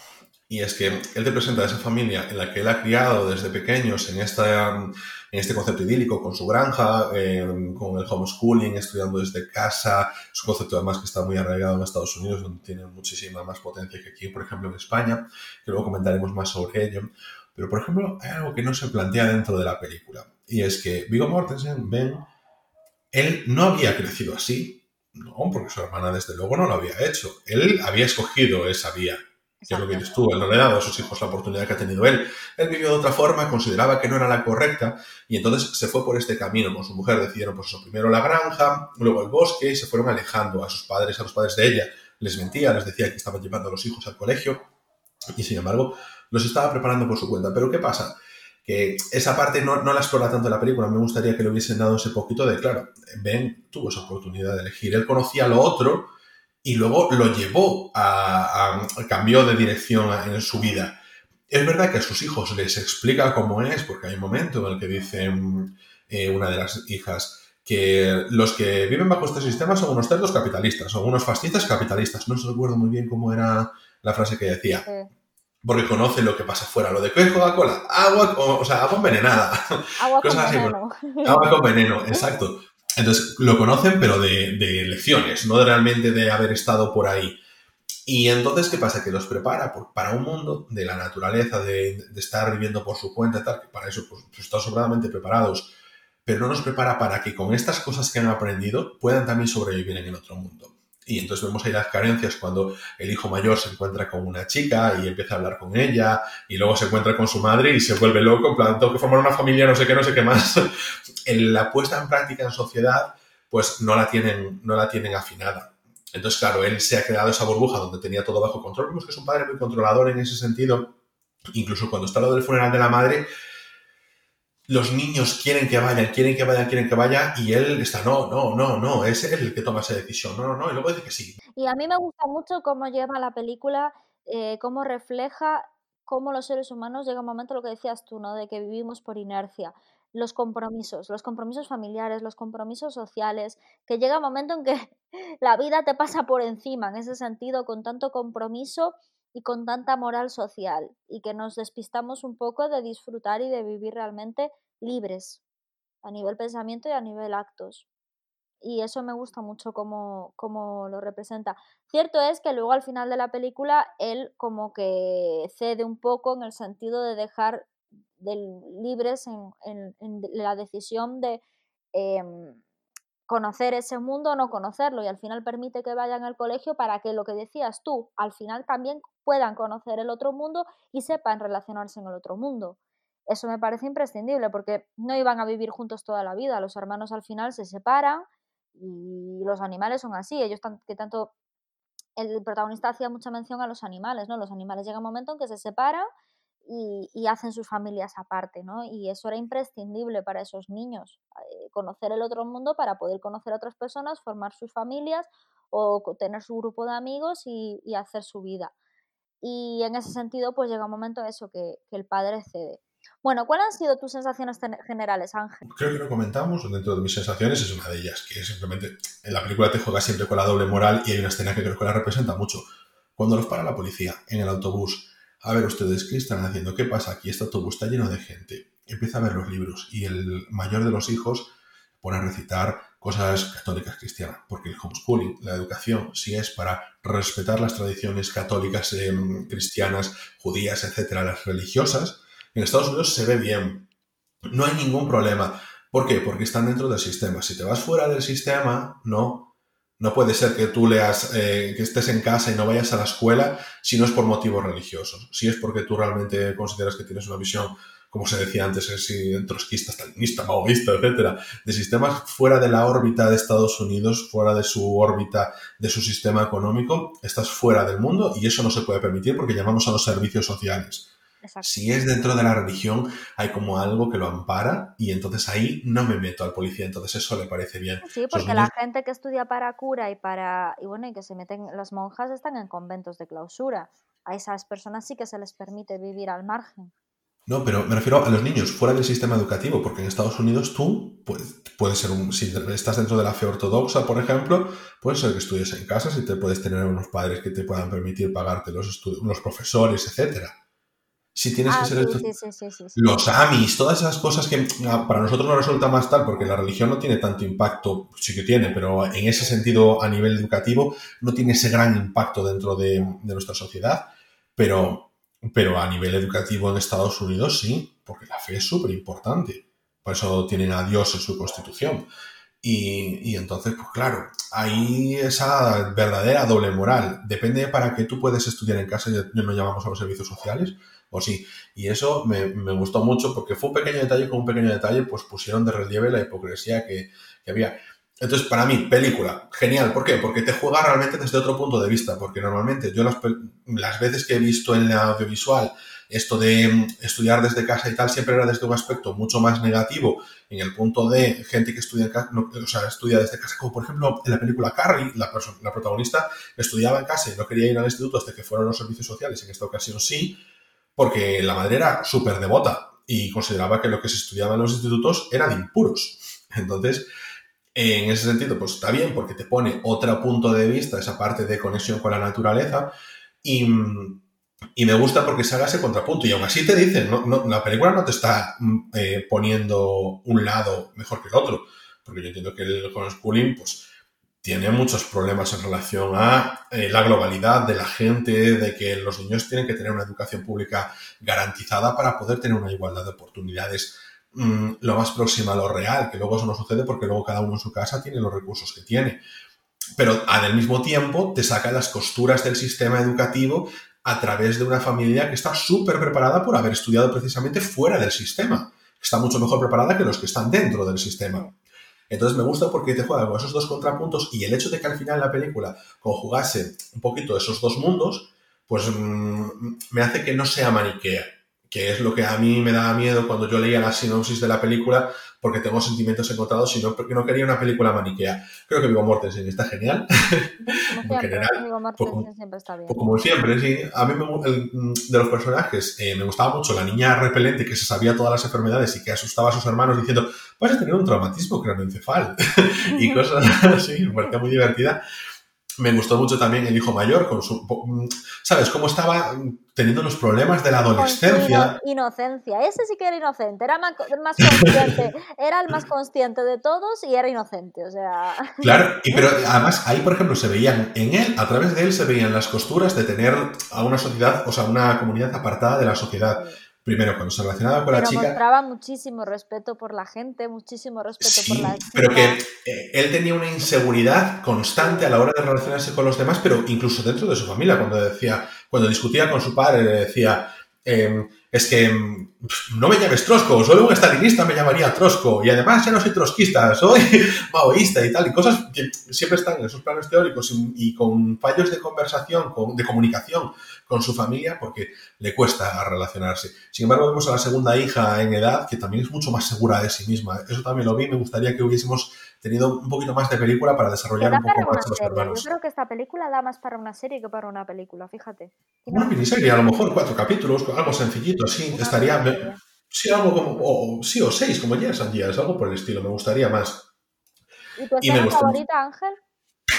y es que él te presenta a esa familia en la que él ha criado desde pequeños en, esta, en este concepto idílico, con su granja, eh, con el homeschooling, estudiando desde casa, es un concepto además que está muy arraigado en Estados Unidos, donde tiene muchísima más potencia que aquí, por ejemplo, en España, que luego comentaremos más sobre ello. Pero, por ejemplo, hay algo que no se plantea dentro de la película, y es que Viggo Mortensen, Ben, él no había crecido así, no, porque su hermana desde luego no lo había hecho. Él había escogido esa vía. Que es lo que dices tú, él no le ha dado a sus hijos la oportunidad que ha tenido él. Él vivió de otra forma, consideraba que no era la correcta y entonces se fue por este camino. Con su mujer decidieron, pues eso, primero la granja, luego el bosque y se fueron alejando a sus padres, a los padres de ella. Les mentía, les decía que estaban llevando a los hijos al colegio y sin embargo los estaba preparando por su cuenta. Pero ¿qué pasa? que esa parte no, no la explora tanto la película. Me gustaría que le hubiesen dado ese poquito de, claro, Ben tuvo esa oportunidad de elegir. Él conocía lo otro y luego lo llevó a, a, cambió de dirección en su vida. Es verdad que a sus hijos les explica cómo es, porque hay un momento en el que dicen eh, una de las hijas que los que viven bajo este sistema son unos cerdos capitalistas, son unos fascistas capitalistas. No se recuerdo muy bien cómo era la frase que decía. Porque conoce lo que pasa fuera. Lo de que es Coca-Cola, agua, o, o sea, agua envenenada.
agua con
Cosas así,
veneno.
Agua con veneno, exacto. Entonces, lo conocen, pero de, de lecciones, no realmente de haber estado por ahí. Y entonces, ¿qué pasa? Que los prepara para un mundo de la naturaleza, de, estar viviendo por su cuenta tal, que para eso pues, pues, están sobradamente preparados, pero no nos prepara para que con estas cosas que han aprendido puedan también sobrevivir en el otro mundo. Y entonces vemos ahí las carencias cuando el hijo mayor se encuentra con una chica y empieza a hablar con ella, y luego se encuentra con su madre y se vuelve loco, en plan, que formar una familia, no sé qué, no sé qué más. La puesta en práctica en sociedad, pues no la tienen, no la tienen afinada. Entonces, claro, él se ha creado esa burbuja donde tenía todo bajo control. Vemos que es un padre muy controlador en ese sentido. Incluso cuando está lo del funeral de la madre, los niños quieren que vayan, quieren que vayan, quieren que vaya, y él está, no, no, no, no, es él el que toma esa decisión, no, no, no, y luego dice que sí.
Y a mí me gusta mucho cómo lleva la película, eh, cómo refleja cómo los seres humanos llega un momento, lo que decías tú, ¿no? De que vivimos por inercia. Los compromisos, los compromisos familiares, los compromisos sociales, que llega un momento en que la vida te pasa por encima, en ese sentido, con tanto compromiso y con tanta moral social, y que nos despistamos un poco de disfrutar y de vivir realmente libres, a nivel pensamiento y a nivel actos y eso me gusta mucho como, como lo representa. Cierto es que luego al final de la película él como que cede un poco en el sentido de dejar libres en, la decisión de em, conocer ese mundo o no conocerlo y al final permite que vayan al colegio para que lo que decías tú, al final también puedan conocer el otro mundo y sepan relacionarse en el otro mundo. Eso me parece imprescindible porque no iban a vivir juntos toda la vida, los hermanos al final se separan y los animales son así, ellos que tanto el protagonista hacía mucha mención a los animales, ¿no? Los animales llega un momento en que se separan y, hacen sus familias aparte, ¿no? Y eso era imprescindible para esos niños, eh, conocer el otro mundo para poder conocer a otras personas, formar sus familias o tener su grupo de amigos y, hacer su vida. Y en ese sentido, pues llega un momento eso, que el padre cede. Bueno, ¿cuáles han sido tus sensaciones generales, Ángel?
Creo que lo comentamos, dentro de mis sensaciones es una de ellas, que simplemente en la película te juega siempre con la doble moral y hay una escena que creo que la representa mucho. Cuando los para la policía en el autobús, a ver ustedes qué están haciendo, qué pasa aquí, este autobús está lleno de gente, empieza a ver los libros y el mayor de los hijos pone a recitar cosas católicas cristianas, porque el homeschooling, la educación, si es para respetar las tradiciones católicas, em, cristianas, judías, etcétera, las religiosas, en Estados Unidos se ve bien. No hay ningún problema. ¿Por qué? Porque están dentro del sistema. Si te vas fuera del sistema, no. No puede ser que tú leas, eh, que estés en casa y no vayas a la escuela si no es por motivos religiosos. Si es porque tú realmente consideras que tienes una visión, como se decía antes, si trotskista, stalinista, maoísta, etcétera, de sistemas fuera de la órbita de Estados Unidos, fuera de su órbita, de su sistema económico, estás fuera del mundo y eso no se puede permitir porque llamamos a los servicios sociales. Si es dentro de la religión, hay como algo que lo ampara y entonces ahí no me meto al policía, entonces eso le parece bien.
Sí, porque la gente que estudia para cura y para y bueno, y que se meten las monjas están en conventos de clausura. A esas personas sí que se les permite vivir al margen.
No, pero me refiero a los niños fuera del sistema educativo, porque en Estados Unidos tú puedes, puedes ser un, si estás dentro de la fe ortodoxa, por ejemplo, puede ser que estudies en casa, si te puedes tener unos padres que te puedan permitir pagarte los, los profesores, etcétera si tienes que ah, ser los amis, todas esas cosas que ah, para nosotros nos resulta más tal, porque la religión no tiene tanto impacto, sí que tiene, pero en ese sentido a nivel educativo no tiene ese gran impacto dentro de, nuestra sociedad, pero, pero a nivel educativo en Estados Unidos sí, porque la fe es súper importante, por eso tienen a Dios en su constitución. Y, y, entonces, pues claro, hay esa verdadera doble moral. Depende para qué tú puedes estudiar en casa, ya no llamamos a los servicios sociales, o sí. Y eso me, gustó mucho porque fue un pequeño detalle, con un pequeño detalle, pues pusieron de relieve la hipocresía que, había. Entonces, para mí, película, genial. ¿Por qué? Porque te juega realmente desde otro punto de vista. Porque normalmente yo las, las veces que he visto en la audiovisual esto de mm, estudiar desde casa y tal, siempre era desde un aspecto mucho más negativo, en el punto de gente que estudia, o sea, estudia desde casa, como por ejemplo en la película Carrie, la, la protagonista estudiaba en casa y no quería ir al instituto hasta que fueron los servicios sociales, en esta ocasión sí, porque la madre era súper devota y consideraba que lo que se estudiaba en los institutos era de impuros. Entonces, en ese sentido, pues está bien porque te pone otro punto de vista, esa parte de conexión con la naturaleza y, me gusta porque se haga ese contrapunto y aún así te dicen, no, la película no te está mm, eh, poniendo un lado mejor que el otro, porque yo entiendo que el homeschooling, pues tiene muchos problemas en relación a eh, la globalidad de la gente, de que los niños tienen que tener una educación pública garantizada para poder tener una igualdad de oportunidades mm, lo más próxima a lo real, que luego eso no sucede porque luego cada uno en su casa tiene los recursos que tiene. Pero al mismo tiempo te saca las costuras del sistema educativo a través de una familia que está súper preparada por haber estudiado precisamente fuera del sistema. Está mucho mejor preparada que los que están dentro del sistema. Entonces me gusta porque te juega con esos dos contrapuntos y el hecho de que al final la película conjugase un poquito esos dos mundos, pues mm, me hace que no sea maniquea, que es lo que a mí me daba miedo cuando yo leía la sinopsis de la película, porque tengo sentimientos encontrados, sino porque no quería una película maniquea. Creo que Vigo Mortensen está genial.
Como
en general, pues, pues como siempre, sí. A mí me el, mm, de los personajes eh, me gustaba mucho la niña repelente que se sabía todas las enfermedades y que asustaba a sus hermanos diciendo, vas a tener un traumatismo craneoencefal y cosas así, me parecía muy divertida. Me gustó mucho también el hijo mayor con su... mm, ¿Sabes? Cómo estaba teniendo los problemas de la adolescencia.
ino- inocencia. Ese sí que era inocente, era más, co- más consciente, era el más consciente de todos y era inocente, o sea...
Claro, y pero además ahí, por ejemplo, se veían en él, a través de él se veían las costuras de tener a una sociedad, o sea, una comunidad apartada de la sociedad. Primero, cuando se relacionaba con la chica,
mostraba muchísimo respeto por la gente, muchísimo respeto por
Sí,
la
pero que eh, él tenía una inseguridad constante a la hora de relacionarse con los demás, pero incluso dentro de su familia, cuando decía, cuando discutía con su padre, le decía, em, es que em, no me llames trosco, solo un estalinista me llamaría trosco, y además ya no soy trotskista, soy maoísta y tal, y cosas que siempre están en esos planos teóricos y, y con fallos de conversación, con- de comunicación con su familia, porque le cuesta relacionarse. Sin embargo, vemos a la segunda hija en edad, que también es mucho más segura de sí misma. Eso también lo vi, me gustaría que hubiésemos tenido un poquito más de película para desarrollar un poco más los
serie. Yo
hermanos.
creo que esta película da más para una serie que para una película, fíjate.
Una miniserie, a lo mejor cuatro capítulos, algo sencillito, así,
una
estaría... sí, algo como... O, sí, o seis, como Years and Years, algo por el estilo, me gustaría más.
¿Y tu
Y me
escena favorita, Ángel?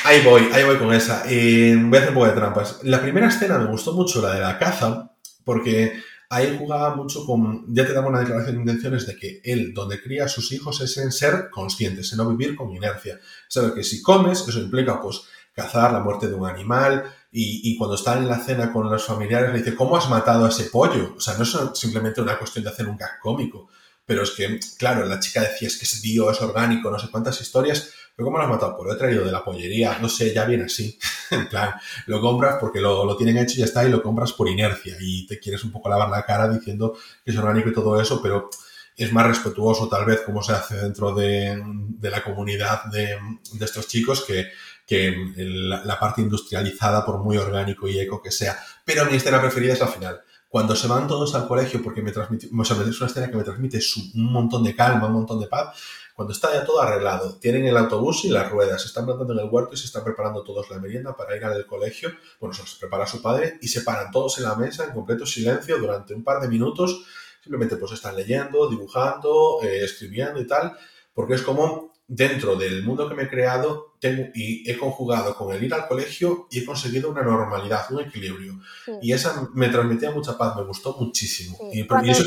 Ahí voy, ahí voy con esa. Voy a hacer un poco de trampas. La primera escena me gustó mucho, la de la caza, porque ahí jugaba mucho con. Ya te daba una declaración de intenciones de que él, donde cría a sus hijos, es en ser conscientes, en no vivir con inercia. Sabe que si comes, eso implica, pues, cazar la muerte de un animal. Y, y cuando está en la cena con los familiares, le dice, ¿cómo has matado a ese pollo? O sea, no es simplemente una cuestión de hacer un gag cómico. Pero es que, claro, la chica decía, es que es bio, es orgánico, no sé cuántas historias. ¿Pero cómo lo has matado? Pues lo he traído de la pollería, no sé, ya viene así. en plan, lo compras porque lo, lo tienen hecho y ya está, y lo compras por inercia. Y te quieres un poco lavar la cara diciendo que es orgánico y todo eso, pero es más respetuoso tal vez como se hace dentro de, de la comunidad de, de estos chicos que, que el- la parte industrializada, por muy orgánico y eco que sea. Pero mi escena preferida es la final. Cuando se van todos al colegio, porque me transmite, o sea, es una escena que me transmite un montón de calma, un montón de paz, cuando está ya todo arreglado, tienen el autobús y las ruedas, se están plantando en el huerto y se están preparando todos la merienda para ir al colegio. Bueno, se los prepara su padre y se paran todos en la mesa en completo silencio durante un par de minutos. Simplemente pues están leyendo, dibujando, eh, escribiendo y tal, porque es como dentro del mundo que me he creado tengo, y he conjugado con el ir al colegio y he conseguido una normalidad, un equilibrio.
Sí.
Y esa me transmitía mucha paz, me gustó muchísimo.
Sí.
Y, y eso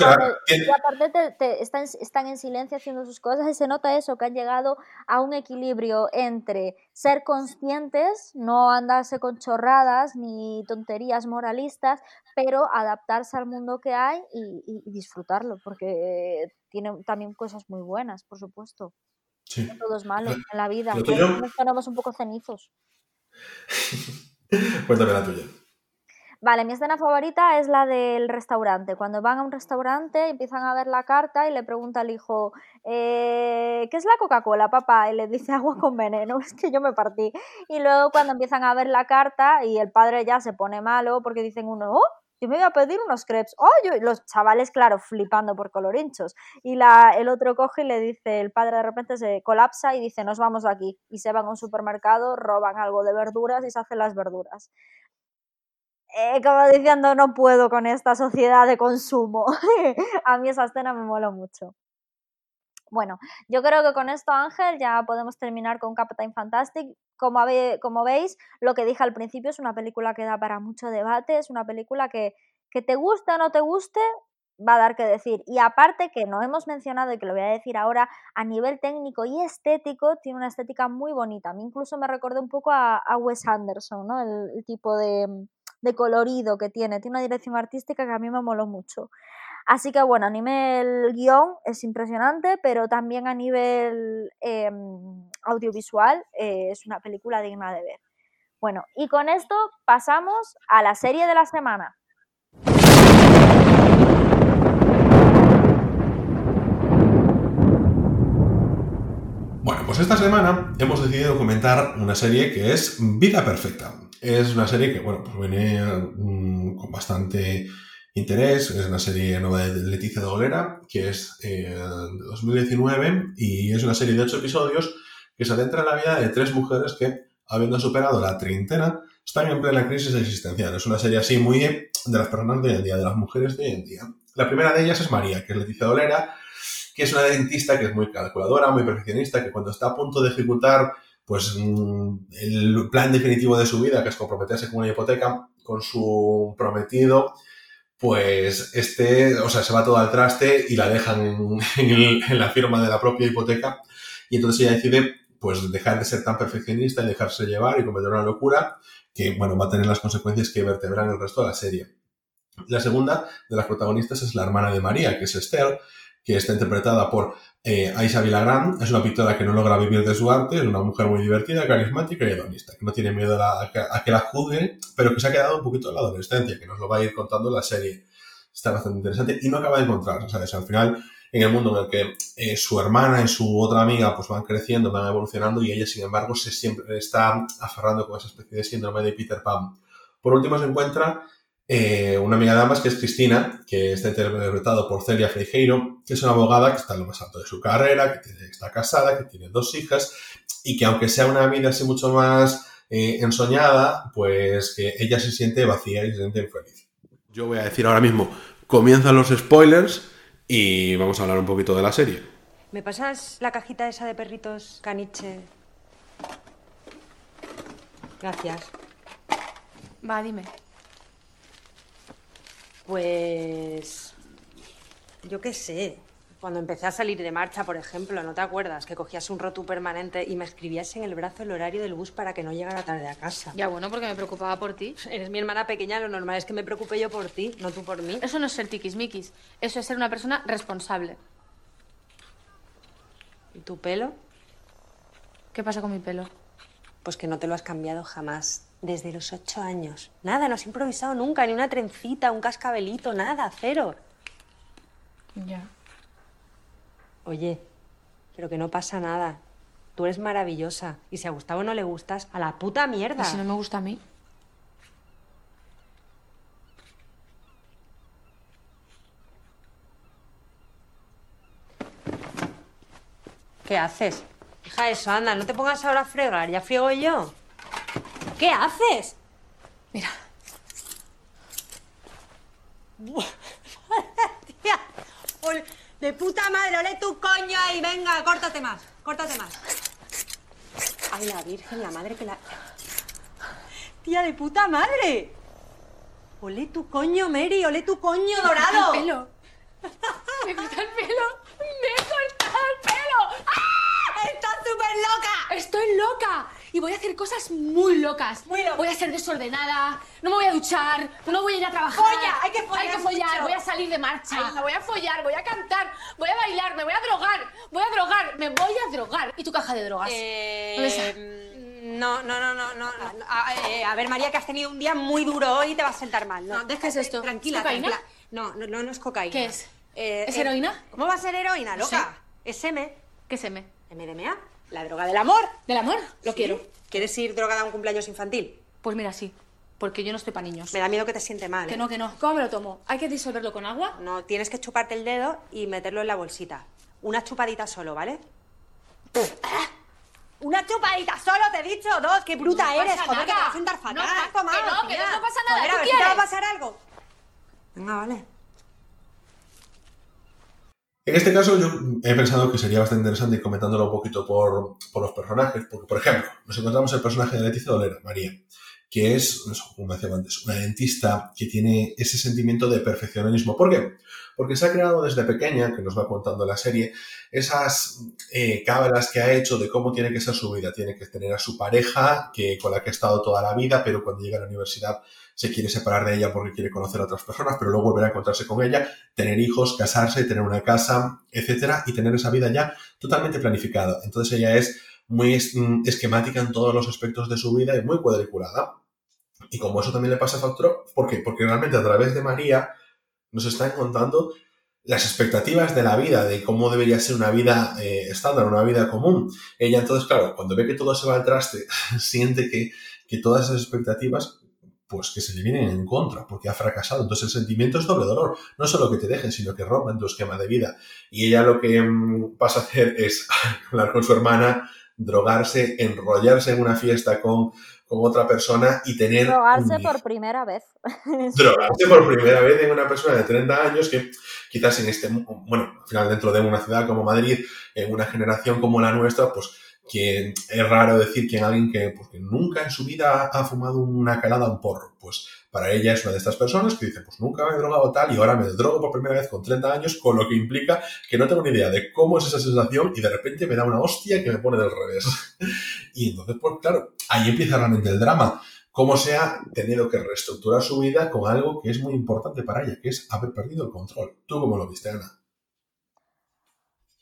que
y aparte te- te- están, están en silencio haciendo sus cosas y se nota eso, que han llegado a un equilibrio entre ser conscientes, no andarse con chorradas ni tonterías moralistas, pero adaptarse al mundo que hay y, y- y disfrutarlo, porque tiene también cosas muy buenas, por supuesto.
Sí.
No todo es malo
Lo-
en la vida. nos ponemos un poco cenizos.
Cuéntame la tuya.
Vale, mi escena favorita es la del restaurante. Cuando van a un restaurante, empiezan a ver la carta y le pregunta al hijo, eh, ¿qué es la Coca-Cola, papá? Y le dice agua con veneno. Es que yo me partí. Y luego cuando empiezan a ver la carta y el padre ya se pone malo porque dicen uno, oh, yo me voy a pedir unos crepes. Oh, yo-". los chavales, claro, flipando por colorinchos. Y la, el otro coge y le dice, el padre de repente se colapsa y dice, nos vamos de aquí. Y se van a un supermercado, roban algo de verduras y se hacen las verduras eh, como diciendo, no puedo con esta sociedad de consumo. a mí esa escena me mola mucho. Bueno, yo creo que con esto, Ángel, ya podemos terminar con Captain Fantastic. Como, habe- como veis, lo que dije al principio es una película que da para mucho debate, es una película que, que te guste o no te guste, va a dar que decir. Y aparte que no hemos mencionado y que lo voy a decir ahora, a nivel técnico y estético, tiene una estética muy bonita. A mí incluso me recordó un poco a, Wes Anderson, ¿no? El, el tipo de, de colorido que tiene. Tiene una dirección artística que a mí me moló mucho. Así que bueno, a nivel guion es impresionante, pero también a nivel eh, audiovisual eh, es una película digna de ver. Bueno, y con esto pasamos a la serie de la semana.
Bueno, pues esta semana hemos decidido comentar una serie que es Vida Perfecta. Es una serie que, bueno, pues viene mm, con bastante interés. Es una serie nueva de Leticia Dolera, que es eh, de 2019 y es una serie de ocho episodios que se adentra en la vida de tres mujeres que, habiendo superado la treintena, están en plena crisis existencial. Es una serie así muy de las personas de hoy en día, de las mujeres de hoy en día. La primera de ellas es María, que es Leticia Dolera, que es una dentista que es muy calculadora, muy perfeccionista, que cuando está a punto de ejecutar pues mm, el plan definitivo de su vida, que es comprometerse con una hipoteca con su prometido, pues este, o sea, se va todo al traste y la dejan en, la firma de la propia hipoteca y entonces ella decide pues dejar de ser tan perfeccionista y dejarse llevar y cometer una locura que, bueno, va a tener las consecuencias que vertebran el resto de la serie. La segunda de las protagonistas es la hermana de María, que es Esther, que está interpretada por eh, Aisha. Es una pintora que no logra vivir de su arte, es una mujer muy divertida, carismática y hedonista, que no tiene miedo a, que la juzguen, pero que se ha quedado un poquito en la adolescencia, que nos lo va a ir contando la serie. Está bastante interesante y no acaba de encontrar, ¿sabes? Al final, en el mundo en el que eh, su hermana y su otra amiga pues van creciendo, van evolucionando y ella, sin embargo, se siempre está aferrando con esa especie de síndrome de Peter Pan. Por último, se encuentra eh, una amiga de ambas que es Cristina, que está interpretado por Celia Freijeiro, que es una abogada que está en lo más alto de su carrera, que está casada, que tiene dos hijas y que aunque sea una vida así mucho más eh, ensoñada, pues que ella se siente vacía y se siente infeliz. Yo voy a decir ahora mismo, comienzan los spoilers y vamos a hablar un poquito de la serie.
¿Me pasas la cajita esa de perritos caniche? Gracias.
Va, dime.
Pues... Yo qué sé. Cuando empecé a salir de marcha, por ejemplo, ¿no te acuerdas? Que cogías un rotu permanente y me escribías en el brazo el horario del bus para que no llegara tarde a casa.
Ya, bueno, porque me preocupaba por ti.
Eres mi hermana pequeña, lo normal es que me preocupe yo por ti, no tú por mí.
Eso no es ser tiquismiquis. Eso es ser una persona responsable.
¿Y tu pelo?
¿Qué pasa con mi pelo?
Pues que no te lo has cambiado jamás. Desde los ocho años. Nada, no has improvisado nunca, ni una trencita, un cascabelito, nada, cero.
Ya.
Oye, pero que no pasa nada. Tú eres maravillosa. Y si a Gustavo no le gustas, a la puta mierda.
¿Y si no me gusta a mí?
¿Qué haces? Hija, eso, anda, no te pongas ahora a fregar, ya friego yo. ¿Qué haces?
Mira.
Tía, de puta madre, ole tu coño ahí, venga, córtate más, córtate más. Ay, la Virgen, la madre que la... Tía, de puta madre. Ole tu coño, Mary, ole tu coño dorado.
El pelo. Me corta el pelo. Me corta el pelo. ¡Ah!
¡Estás súper loca!
Estoy loca. Y voy a hacer cosas muy locas.
Muy locas.
Voy a ser desordenada. No me voy a duchar. No voy a ir a trabajar.
Folla, hay que follar,
Hay que follar. Voy a salir de marcha. Voy a follar. Voy a cantar. Voy a bailar. Me voy a drogar. Voy a drogar. Me voy a drogar. ¿Y tu caja de drogas? ¿Dónde está?
Eh, no, no, no, no, no. no. A, eh, a ver, María, que has tenido un día muy duro hoy y te vas a sentar mal. No,
¿qué es esto?
Tranquila,
¿Es cocaína?
tranquila. No, no, no, no es cocaína.
¿Qué es?
Eh,
¿Es
eh,
heroína?
¿Cómo va a ser heroína,
No
loca? Es M.
¿Qué se me?
MDMA, la droga del amor.
¿Del amor? Lo
Sí.
quiero.
¿Quieres ir drogada a un cumpleaños infantil?
Pues mira, sí. Porque yo no estoy para niños.
Me da miedo que te siente mal.
Que
¿eh?
no, que no. ¿Cómo me lo tomo? ¿Hay que disolverlo con agua?
No, tienes que chuparte el dedo y meterlo en la bolsita. Una chupadita solo, ¿vale? Una chupadita solo, te he dicho dos. ¡Qué bruta
No
eres! Joder, que te
nada.
vas a sentar fatal.
No
Toma,
que no, que
tía.
no pasa nada.
Joder,
¿Tú
a ver te va a pasar algo. Venga, vale.
En este caso yo he pensado que sería bastante interesante ir comentándolo un poquito por, por los personajes, porque por ejemplo, nos encontramos el personaje de Leticia Dolera, María, que es, como decía antes, una dentista que tiene ese sentimiento de perfeccionismo. ¿Por qué? Porque se ha creado desde pequeña, que nos va contando la serie, esas eh, que ha hecho de cómo tiene que ser su vida. Tiene que tener a su pareja, que, con la que ha estado toda la vida, pero cuando llega a la universidad se quiere separar de ella porque quiere conocer a otras personas, pero luego volver a encontrarse con ella, tener hijos, casarse, tener una casa, etcétera, y tener esa vida ya totalmente planificada. Entonces ella es muy mm, esquemática en todos los aspectos de su vida y muy cuadriculada. Y como eso también le pasa a Factor, ¿por qué? Porque realmente a través de María nos están contando las expectativas de la vida, de cómo debería ser una vida eh, estándar, una vida común. Ella entonces, claro, cuando ve que todo se va al traste, siente que, que todas esas expectativas pues que se le vienen en contra, porque ha fracasado. Entonces el sentimiento es doble dolor. No solo que te dejen, sino que rompen tu esquema de vida. Y ella lo que mm, pasa a hacer es hablar con su hermana, drogarse, enrollarse en una fiesta con, con otra persona y tener...
Drogarse
un
por primera vez.
Drogarse por primera vez en una persona de 30 años que quizás en este, bueno, al final dentro de una ciudad como Madrid, en una generación como la nuestra, pues que es raro decir que alguien que, pues, que nunca en su vida ha fumado una calada, un porro, pues para ella es una de estas personas que dice, pues nunca me he drogado tal y ahora me drogo por primera vez con 30 años, con lo que implica que no tengo ni idea de cómo es esa sensación y de repente me da una hostia que me pone del revés. y entonces, pues claro, ahí empieza realmente el drama. Cómo se ha tenido que reestructurar su vida con algo que es muy importante para ella, que es haber perdido el control. ¿Tú cómo lo viste, Ana?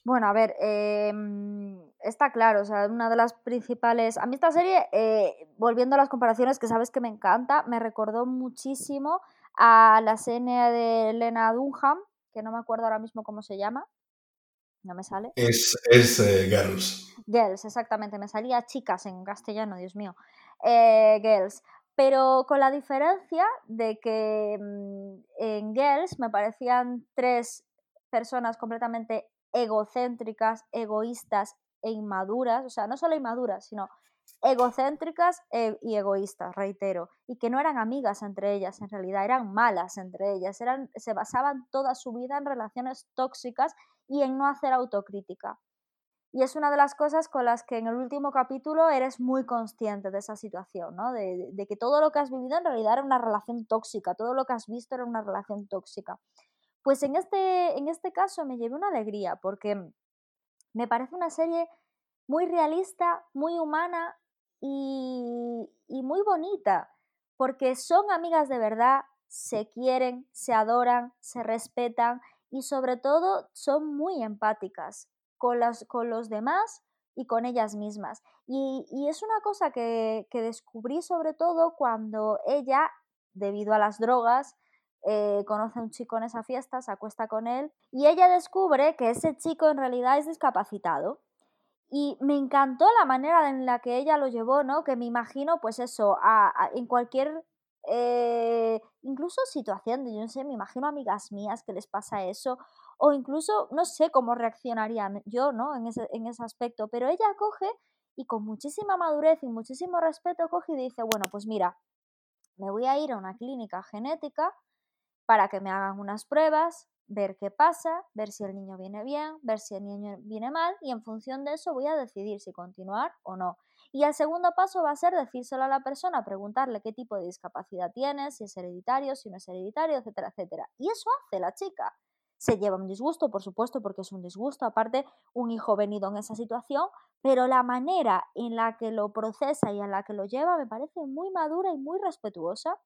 Bueno, a ver, em, está claro, o sea, una de las principales... A mí esta serie, eh, volviendo a las comparaciones, que sabes que me encanta, me recordó muchísimo a la serie de Lena Dunham, que no me acuerdo ahora mismo cómo se llama, no me sale.
Es, es eh, Girls.
Girls, exactamente, me salía chicas en castellano, Dios mío. Eh, girls. Pero con la diferencia de que mm, en Girls me parecían tres personas completamente egocéntricas, egoístas e inmaduras, o sea, no solo inmaduras, sino egocéntricas e- y egoístas, reitero, y que no eran amigas entre ellas, en realidad eran malas entre ellas, eran, se basaban toda su vida en relaciones tóxicas y en no hacer autocrítica. Y es una de las cosas con las que en el último capítulo eres muy consciente de esa situación, ¿no? De, de que todo lo que has vivido en realidad era una relación tóxica, todo lo que has visto era una relación tóxica. Pues en este, en este caso me llevé una alegría porque me parece una serie muy realista, muy humana y, muy bonita, porque son amigas de verdad, se quieren, se adoran, se respetan y sobre todo son muy empáticas con, las, con los demás y con ellas mismas. Y, y es una cosa que, que descubrí sobre todo cuando ella, debido a las drogas, eh, conoce a un chico en esa fiesta, se acuesta con él y ella descubre que ese chico en realidad es discapacitado. Y me encantó la manera en la que ella lo llevó, ¿no? Que me imagino, pues eso, a, en cualquier, eh, incluso situación, de, yo no sé, me imagino amigas mías que les pasa eso, o incluso, no sé cómo reaccionarían yo, ¿no? En ese, en ese aspecto, pero ella coge y con muchísima madurez y muchísimo respeto coge y dice, bueno, pues mira, me voy a ir a una clínica genética para que me hagan unas pruebas, ver qué pasa, ver si el niño viene bien, ver si el niño viene mal y en función de eso voy a decidir si continuar o no. Y el segundo paso va a ser decírselo a la persona, preguntarle qué tipo de discapacidad tiene, si es hereditario, si no es hereditario, etcétera, etcétera. Y eso hace la chica. Se lleva un disgusto, por supuesto, porque es un disgusto, aparte un hijo venido en esa situación, pero la manera en la que lo procesa y en la que lo lleva me parece muy madura y muy respetuosa.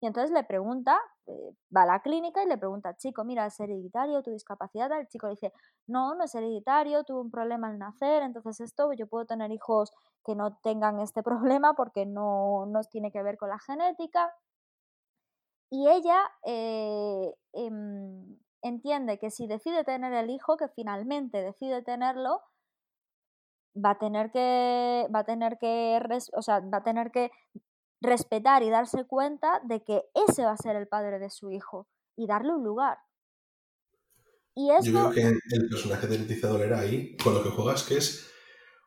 Y entonces le pregunta, eh, va a la clínica y le pregunta, chico, mira, ¿es hereditario tu discapacidad? El chico le dice, no, no es hereditario, tuve un problema al nacer, entonces esto, yo puedo tener hijos que no tengan este problema porque no, no tiene que ver con la genética. Y ella eh, em, entiende que si decide tener el hijo, que finalmente decide tenerlo, va a tener que, va a tener que, o sea, va a tener que respetar y darse cuenta de que ese va a ser el padre de su hijo y darle un lugar. Y
Yo
esto,
creo que el personaje de Leticia Dolera ahí, con lo que juegas, que es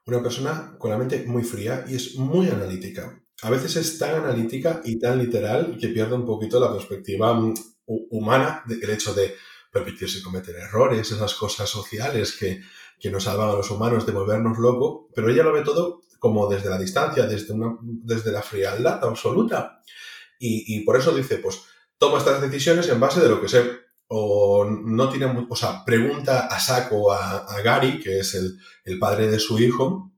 una persona con la mente muy fría y es muy analítica. A veces es tan analítica y tan literal que pierde un poquito la perspectiva mm, hu- humana del hecho de permitirse cometer errores, esas cosas sociales que, que nos salvan a los humanos de volvernos locos, pero ella lo ve todo como desde la distancia, desde, una, desde la frialdad absoluta. Y, y por eso dice, pues toma estas decisiones en base de lo que sé. O no tiene, o sea, pregunta a saco a, Gary, que es el, el padre de su hijo,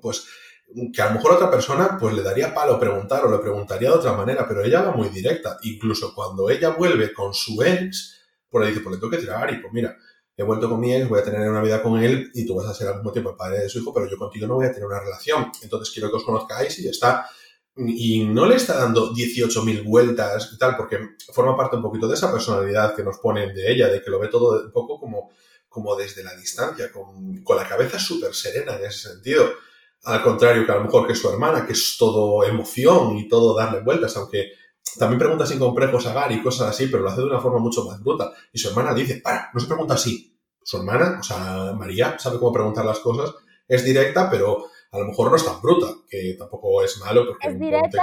pues que a lo mejor otra persona pues le daría palo preguntar o le preguntaría de otra manera, pero ella va muy directa. Incluso cuando ella vuelve con su ex, pues le dice, pues le tengo que tirar a Gary, pues mira, he vuelto con mi ex, voy a tener una vida con él y tú vas a ser al mismo tiempo el padre de su hijo, pero yo contigo no voy a tener una relación. Entonces quiero que os conozcáis y ya está. Y no le está dando 18.000 vueltas y tal, porque forma parte un poquito de esa personalidad que nos ponen de ella, de que lo ve todo un poco como, como desde la distancia, con, con la cabeza súper serena en ese sentido. Al contrario que a lo mejor que su hermana, que es todo emoción y todo darle vueltas, aunque también pregunta sin complejos a Gary y cosas así, pero lo hace de una forma mucho más bruta. Y su hermana dice, para, no se pregunta así. Su hermana, o sea, María, sabe cómo preguntar las cosas, es directa, pero a lo mejor no es tan bruta, que tampoco es malo porque
Es directa,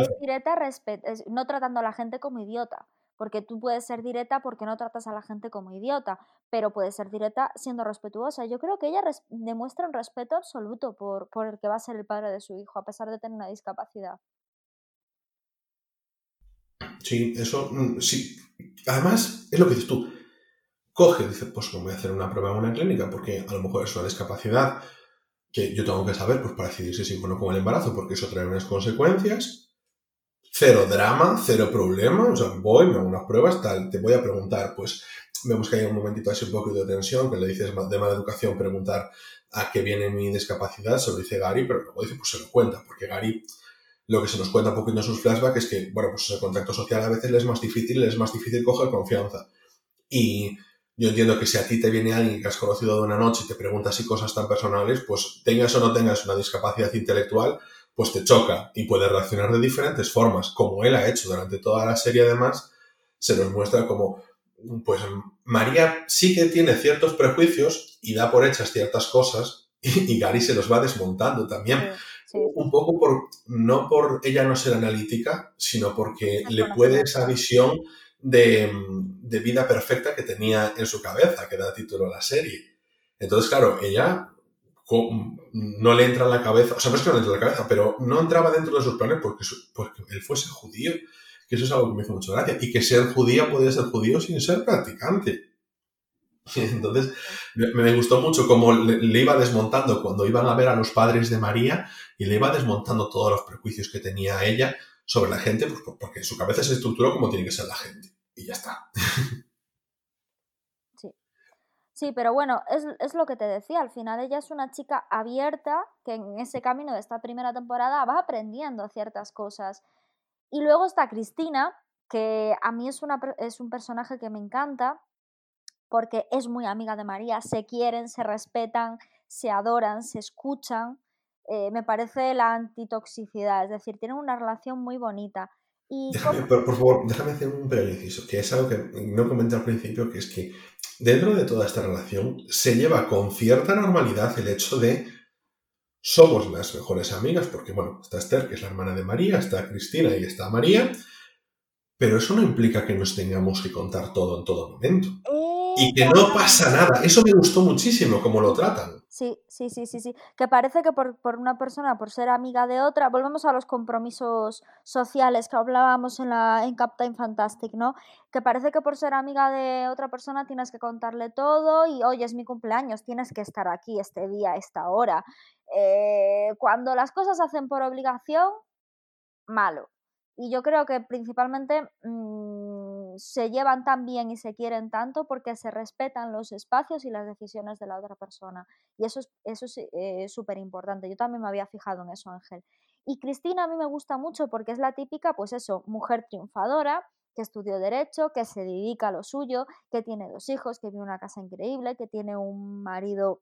es directa respet- es- no tratando a la gente como idiota. Porque tú puedes ser directa porque no tratas a la gente como idiota, pero puedes ser directa siendo respetuosa. Yo creo que ella demuestra un respeto absoluto por, por el que va a ser el padre de su hijo, a pesar de tener una discapacidad.
Sí, eso, mm, sí. Además, es lo que dices tú. Coge, dice, pues me voy a hacer una prueba en una clínica porque a lo mejor es una discapacidad que yo tengo que saber pues para decidir si sigo o no con el embarazo, porque eso trae unas consecuencias. Cero drama, cero problema. O sea, voy, me hago unas pruebas, tal, te voy a preguntar, pues vemos que hay un momentito así un poco de tensión, que le dices de mala educación preguntar a qué viene mi discapacidad, se lo dice Gary, pero luego dice, pues se lo cuenta, porque Gary lo que se nos cuenta un poquito en sus flashbacks es que, bueno, pues el contacto social a veces le es más difícil, le es más difícil coger confianza. Y yo entiendo que si a ti te viene alguien que has conocido de una noche y te pregunta así cosas tan personales, pues tengas o no tengas una discapacidad intelectual, pues te choca y puedes reaccionar de diferentes formas, como él ha hecho durante toda la serie además, se nos muestra como, pues María sí que tiene ciertos prejuicios y da por hechas ciertas cosas y, y Gary se los va desmontando también. Un poco por, no por ella no ser analítica, sino porque le puede esa visión de, de vida perfecta que tenía en su cabeza, que da título a la serie. Entonces, claro, ella no le entra en la cabeza, o sea, no es que no le entre en la cabeza, pero no entraba dentro de sus planes porque, su- porque él fuese judío, que eso es algo que me hizo mucha gracia, y que ser judía podía ser judío sin ser practicante. Entonces, me, gustó mucho cómo le iba desmontando cuando iban a ver a los padres de María y le iba desmontando todos los prejuicios que tenía ella sobre la gente, pues, por- porque en su cabeza se estructuró como tiene que ser la gente. Y ya está.
Sí, pero bueno, es, es lo que te decía, al final ella es una chica abierta que en ese camino de esta primera temporada va aprendiendo ciertas cosas. Y luego está Cristina, que a mí es, una, es un personaje que me encanta porque es muy amiga de María, se quieren, se respetan, se adoran, se escuchan. Eh, me parece la antitoxicidad, es decir, tienen una relación muy bonita. Y
Déjame, por, por favor, déjame hacer un pequeño inciso, que es algo que no comenté al principio, que es que dentro de toda esta relación se lleva con cierta normalidad el hecho de somos las mejores amigas, porque bueno, está Esther, que es la hermana de María, está Cristina y está María, pero eso no implica que nos tengamos que contar todo en todo momento. Y que no pasa nada. Eso me gustó muchísimo cómo lo tratan.
Sí, sí, sí, sí, sí. Que parece que por, por una persona, por ser amiga de otra, volvemos a los compromisos sociales que hablábamos en, la, en Captain Fantastic, ¿no? Que parece que por ser amiga de otra persona tienes que contarle todo y, oye, es mi cumpleaños, tienes que estar aquí este día, esta hora. Eh, cuando las cosas se hacen por obligación, malo. Y yo creo que principalmente mm, se llevan tan bien y se quieren tanto porque se respetan los espacios y las decisiones de la otra persona. Y eso es eso es eh, súper importante. Yo también me había fijado en eso, Ángel. Y Cristina a mí me gusta mucho porque es la típica, pues eso, mujer triunfadora, que estudió derecho, que se dedica a lo suyo, que tiene dos hijos, que vive una casa increíble, que tiene un marido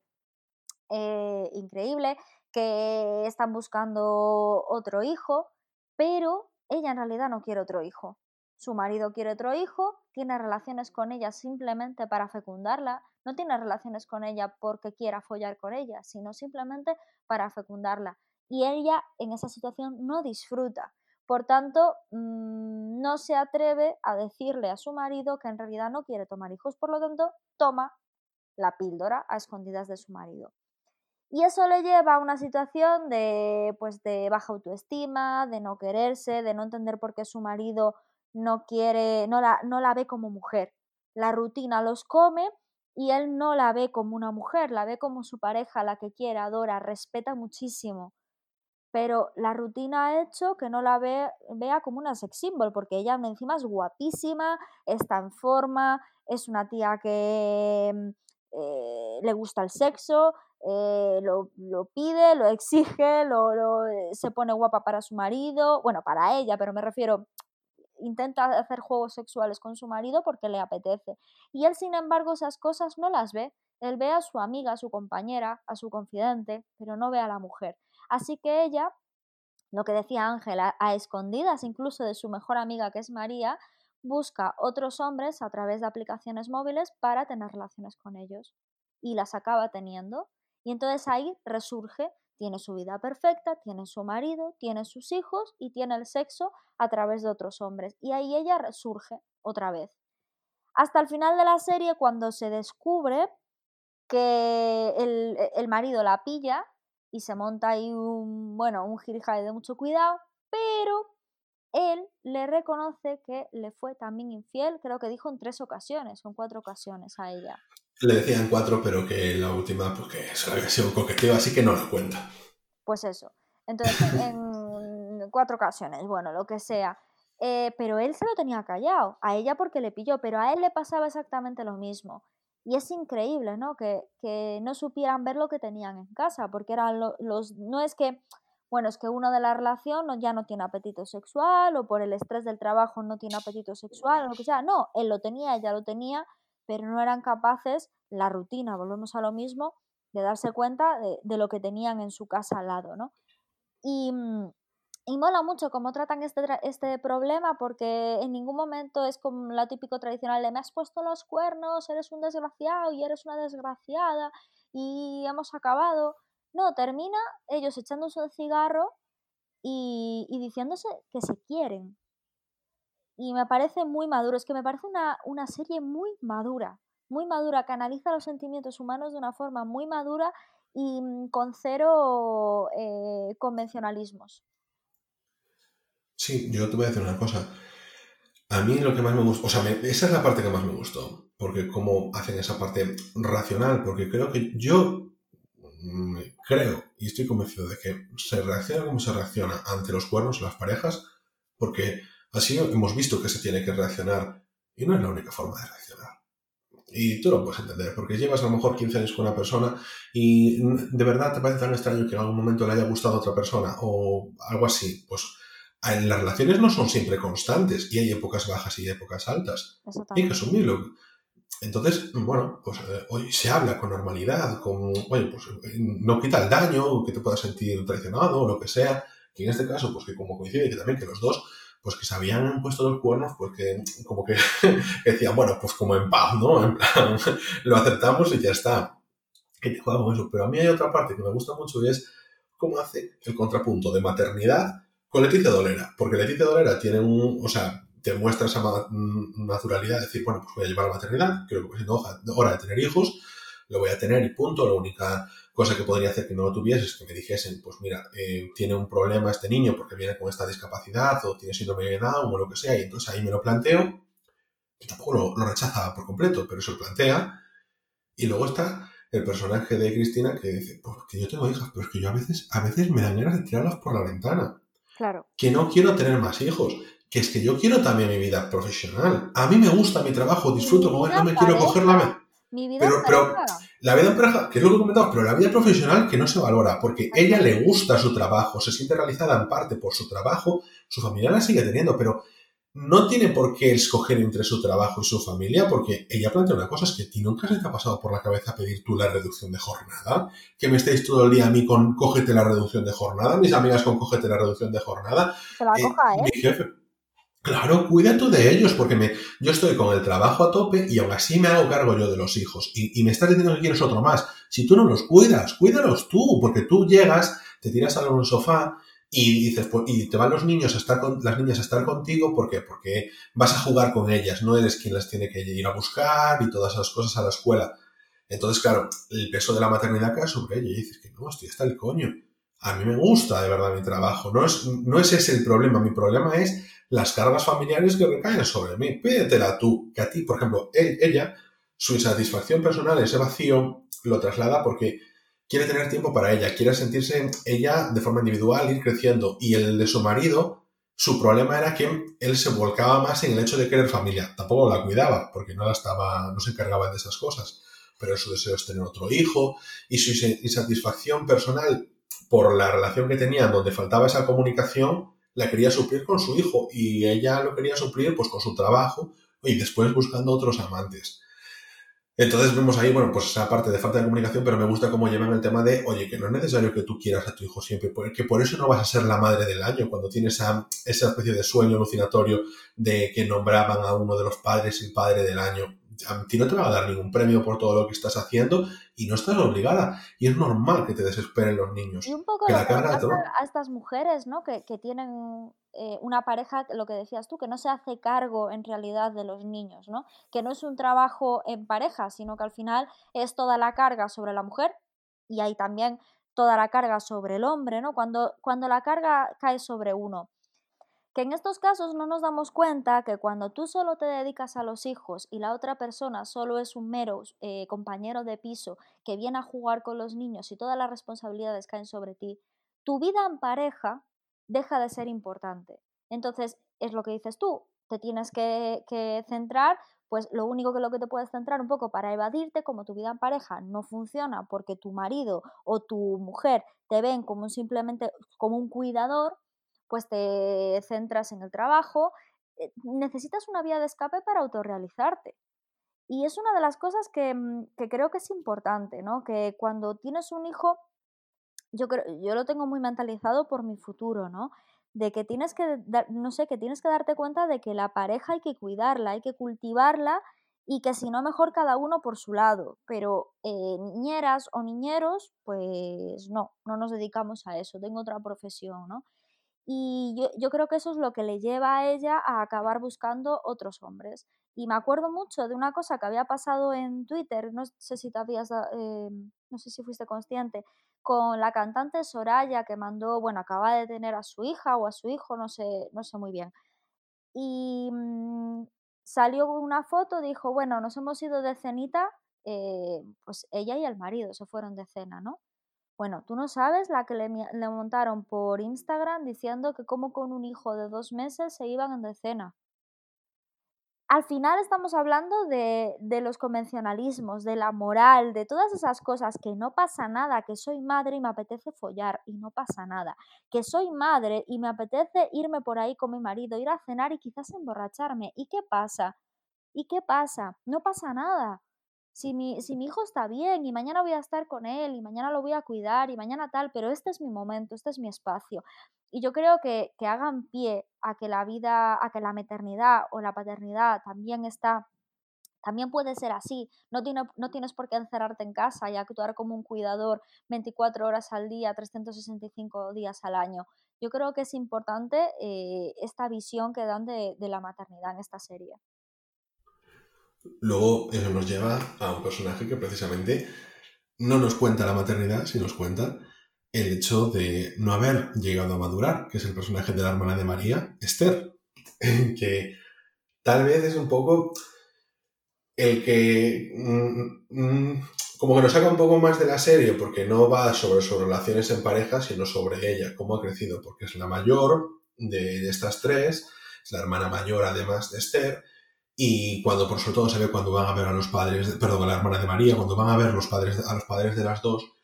eh, increíble, que están buscando otro hijo, pero ella en realidad no quiere otro hijo. Su marido quiere otro hijo, tiene relaciones con ella simplemente para fecundarla, no tiene relaciones con ella porque quiera follar con ella, sino simplemente para fecundarla. Y ella en esa situación no disfruta. Por tanto, mm, no se atreve a decirle a su marido que en realidad no quiere tomar hijos, por lo tanto, toma la píldora a escondidas de su marido. Y eso le lleva a una situación de, pues, de baja autoestima, de no quererse, de no entender por qué su marido no quiere, no la, no la ve como mujer. La rutina los come y él no la ve como una mujer, la ve como su pareja, la que quiere, adora, respeta muchísimo. Pero la rutina ha hecho que no la ve- vea como una sex symbol, porque ella encima es guapísima, está en forma, es una tía que mm, eh, le gusta el sexo, eh, lo, lo pide, lo exige, lo, lo, eh, se pone guapa para su marido, bueno, para ella, pero me refiero, intenta hacer juegos sexuales con su marido porque le apetece. Y él, sin embargo, esas cosas no las ve. Él ve a su amiga, a su compañera, a su confidente, pero no ve a la mujer. Así que ella lo que decía Ángela, a escondidas incluso de su mejor amiga que es María, busca otros hombres a través de aplicaciones móviles para tener relaciones con ellos. Y las acaba teniendo. Y entonces ahí resurge, tiene su vida perfecta, tiene su marido, tiene sus hijos y tiene el sexo a través de otros hombres. Y ahí ella resurge otra vez. Hasta el final de la serie, cuando se descubre que el, el marido la pilla y se monta ahí un, bueno, un de mucho cuidado, pero él le reconoce que le fue también infiel, creo que dijo en tres ocasiones, en cuatro ocasiones a ella.
Le decían cuatro, pero que la última, pues solo había sido coqueteo, así que no lo cuenta.
Pues eso. Entonces, en cuatro ocasiones, bueno, lo que sea. Eh, pero él se lo tenía callado, a ella porque le pilló, pero a él le pasaba exactamente lo mismo. Y es increíble, ¿no? Que, que no supieran ver lo que tenían en casa, porque eran los... No es que, bueno, es que uno de la relación ya no tiene apetito sexual o por el estrés del trabajo no tiene apetito sexual o lo que sea. No, él lo tenía, ella lo tenía, pero no eran capaces, la rutina, volvemos a lo mismo, de darse cuenta de, de lo que tenían en su casa al lado, ¿no? Y, mm, y mola mucho cómo tratan este, este problema porque en ningún momento es como lo típico tradicional de me has puesto los cuernos, eres un desgraciado y eres una desgraciada y hemos acabado. No, termina ellos echándose el cigarro y, y diciéndose que se quieren. Y me parece muy maduro, es que me parece una, una serie muy madura, muy madura, que analiza los sentimientos humanos de una forma muy madura y mm, con cero eh, convencionalismos.
Sí, yo te voy a decir una cosa. A mí lo que más me gusta, o sea, esa es la parte que más me gustó, porque cómo hacen esa parte racional, porque creo que yo mm, creo y estoy convencido de que se reacciona como se reacciona ante los cuernos las parejas, porque así hemos visto que se tiene que reaccionar y no es la única forma de reaccionar. Y tú lo puedes entender, porque llevas a lo mejor 15 años con una persona y de verdad te parece tan extraño que en algún momento le haya gustado a otra persona o algo así, pues las relaciones no son siempre constantes y hay épocas bajas y épocas altas. Hay que asumirlo. Entonces, bueno, pues eh, hoy se habla con normalidad, con, oye, pues no quita el daño, que te puedas sentir traicionado o lo que sea, que en este caso, pues que como coincide que también que los dos, pues que se habían puesto los cuernos, pues que como que decían, bueno, pues como en paz, ¿no? En plan, lo aceptamos y ya está. Que te juega con eso. Pero a mí hay otra parte que me gusta mucho y es cómo hace el contrapunto de maternidad con Leticia Dolera, porque Leticia Dolera tiene un, o sea, te muestra esa mm, naturalidad de decir, bueno, pues voy a llevar la maternidad, creo que siendo hora de tener hijos, lo voy a tener y punto. La única cosa que podría hacer que no lo tuviese es que me dijesen, pues mira, eh, tiene un problema este niño porque viene con esta discapacidad o tiene síndrome de Down o lo que sea, y entonces ahí me lo planteo, y tampoco lo, lo rechaza por completo, pero eso lo plantea. Y luego está el personaje de Cristina que dice, pues que yo tengo hijas, pero es que yo a veces, a veces me dan ganas de tirarlas por la ventana. Que no quiero tener más hijos. Que es que yo quiero también mi vida profesional. A mí me gusta mi trabajo, disfruto con él, no me quiero coger la...
Mi vida
pero, pero la vida en pareja, que es lo que he comentado, pero la vida profesional que no se valora, porque ella le gusta su trabajo, se siente realizada en parte por su trabajo, su familia la sigue teniendo, pero no tiene por qué escoger entre su trabajo y su familia, porque ella plantea una cosa, es que ti nunca se te ha pasado por la cabeza pedir tú la reducción de jornada, que me estéis todo el día a mí con cógete la reducción de jornada, mis amigas con cógete la reducción de jornada.
Se la coja, ¿eh?
Mi jefe, Claro, cuida tú de ellos, porque me, yo estoy con el trabajo a tope y aún así me hago cargo yo de los hijos. Y, me estás diciendo que quieres otro más. Si tú no los cuidas, cuídalos tú, porque tú llegas, te tiras a un sofá y dices, pues, y te van los niños a estar con, las niñas a estar contigo, ¿por qué? Porque vas a jugar con ellas, no eres quien las tiene que ir a buscar y todas esas cosas a la escuela. Entonces, claro, el peso de la maternidad cae sobre ella y dices que no, estoy hasta el coño. A mí me gusta de verdad mi trabajo, no es, no es ese el problema, mi problema es las cargas familiares que recaen sobre mí. Pídetela tú, que a ti, por ejemplo, ella, su insatisfacción personal, ese vacío, lo traslada porque quiere tener tiempo para ella, quiere sentirse ella de forma individual, ir creciendo. Y el de su marido, su problema era que él se volcaba más en el hecho de querer familia. Tampoco la cuidaba, porque no la estaba, no se encargaba de esas cosas. Pero su deseo es tener otro hijo y su insatisfacción personal por la relación que tenían donde faltaba esa comunicación, la quería suplir con su hijo y ella lo quería suplir pues con su trabajo y después buscando otros amantes. Entonces vemos ahí, bueno, pues esa parte de falta de comunicación, pero me gusta cómo llevan el tema de, oye, que no es necesario que tú quieras a tu hijo siempre, que por eso no vas a ser la madre del año, cuando tienes esa, esa especie de sueño alucinatorio de que nombraban a uno de los padres el padre del año. A ti no te va a dar ningún premio por todo lo que estás haciendo y no estás obligada. Y es normal que te desesperen los niños.
Y un poco
que la carga de
a estas mujeres, ¿no? Que, que tienen eh, una pareja, lo que decías tú, que no se hace cargo en realidad de los niños, ¿no? Que no es un trabajo en pareja, sino que al final es toda la carga sobre la mujer y hay también toda la carga sobre el hombre, ¿no? Cuando, cuando la carga cae sobre uno. En estos casos no nos damos cuenta que cuando tú solo te dedicas a los hijos y la otra persona solo es un mero eh, compañero de piso que viene a jugar con los niños y todas las responsabilidades caen sobre ti, tu vida en pareja deja de ser importante. Entonces, es lo que dices tú, te tienes que, que centrar, pues lo único que lo que te puedes centrar un poco para evadirte, como tu vida en pareja no funciona porque tu marido o tu mujer te ven como simplemente como un cuidador, pues te centras en el trabajo, eh, necesitas una vía de escape para autorrealizarte. Y es una de las cosas que, mm, que creo que es importante, ¿no? Que cuando tienes un hijo, yo, creo, yo lo tengo muy mentalizado por mi futuro, ¿no? De que tienes que, no sé, que tienes que darte cuenta de que la pareja hay que cuidarla, hay que cultivarla y que si no, mejor cada uno por su lado. Pero eh, niñeras o niñeros, pues no, no nos dedicamos a eso, tengo otra profesión, ¿no? Y yo, yo creo que eso es lo que le lleva a ella a acabar buscando otros hombres. Y me acuerdo mucho de una cosa que había pasado en Twitter, no sé si te habías, eh, no sé si fuiste consciente, con la cantante Soraya que mandó, bueno, acaba de tener a su hija o a su hijo, no sé, no sé muy bien. Y mm, salió una foto, dijo, bueno, nos hemos ido de cenita, eh, pues ella y el marido se fueron de cena, ¿no? Bueno, tú no sabes la que le, montaron por Instagram diciendo que como con un hijo de dos meses se iban de cena. Al final estamos hablando de, de los convencionalismos, de la moral, de todas esas cosas, que no pasa nada, que soy madre y me apetece follar y no pasa nada, que soy madre y me apetece irme por ahí con mi marido, ir a cenar y quizás emborracharme. ¿Y qué pasa? ¿Y qué pasa? No pasa nada. Si mi, si mi hijo está bien y mañana voy a estar con él y mañana lo voy a cuidar y mañana tal, pero este es mi momento, este es mi espacio. Y yo creo que, que hagan pie a que la vida, a que la maternidad o la paternidad también está, también puede ser así. No, tiene, no tienes por qué encerrarte en casa y actuar como un cuidador 24 horas al día, 365 días al año. Yo creo que es importante eh, esta visión que dan de, de la maternidad en esta serie.
Luego eso nos lleva a un personaje que precisamente no nos cuenta la maternidad, sino nos cuenta el hecho de no haber llegado a madurar, que es el personaje de la hermana de María, Esther, que tal vez es un poco el que mm, mm, como que nos saca un poco más de la serie porque no va sobre sus relaciones en pareja, sino sobre ella, cómo ha crecido, porque es la mayor de, de estas tres, es la hermana mayor además de Esther, y cuando por sobre todo se ve cuando van a ver a los padres, perdón, a la hermana de María, cuando van a ver los padres, a los padres de las dos,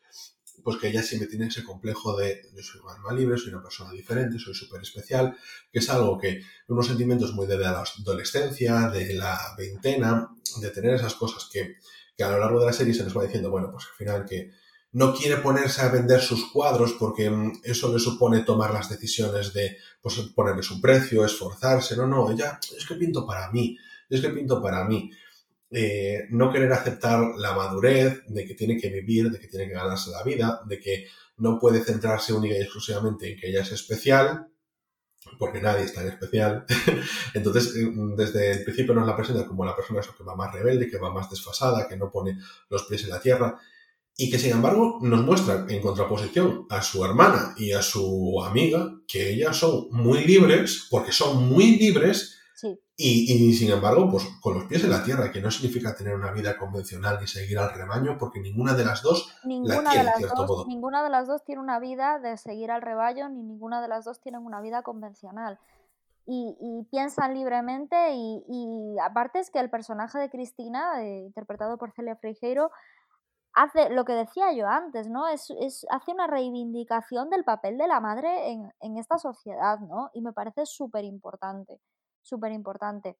pues que ella siempre tiene ese complejo de yo soy un alma libre, soy una persona diferente, soy súper especial, que es algo que unos sentimientos muy de la adolescencia, de la veintena, de tener esas cosas que, que a lo largo de la serie se nos va diciendo, bueno, pues al final que no quiere ponerse a vender sus cuadros porque mm, eso le supone tomar las decisiones de pues, ponerles un precio, esforzarse, no, no, ella es que pinto para mí, es que pinto para mí. Eh, no querer aceptar la madurez, de que tiene que vivir, de que tiene que ganarse la vida, de que no puede centrarse única y exclusivamente en que ella es especial, porque nadie es tan especial. Entonces, eh, desde el principio nos la presenta como la persona que va más rebelde, que va más desfasada, que no pone los pies en la tierra, y que sin embargo nos muestra en contraposición a su hermana y a su amiga que ellas son muy libres, porque son muy libres. Y, y, sin embargo, pues con los pies en la tierra, que no significa tener una vida convencional ni seguir al rebaño, porque ninguna de las dos la
Ninguna de,
tiene, en
las
cierto
dos,
modo.
ninguna de las dos tiene una vida de seguir al rebaño, ni ninguna de las dos tienen una vida convencional. Y, y piensan libremente y, y aparte es que el personaje de Cristina, eh, interpretado por Celia Frigeiro, hace lo que decía yo antes, ¿no? Es, es- hace una reivindicación del papel de la madre en, en esta sociedad, ¿no? Y me parece súper importante, súper importante.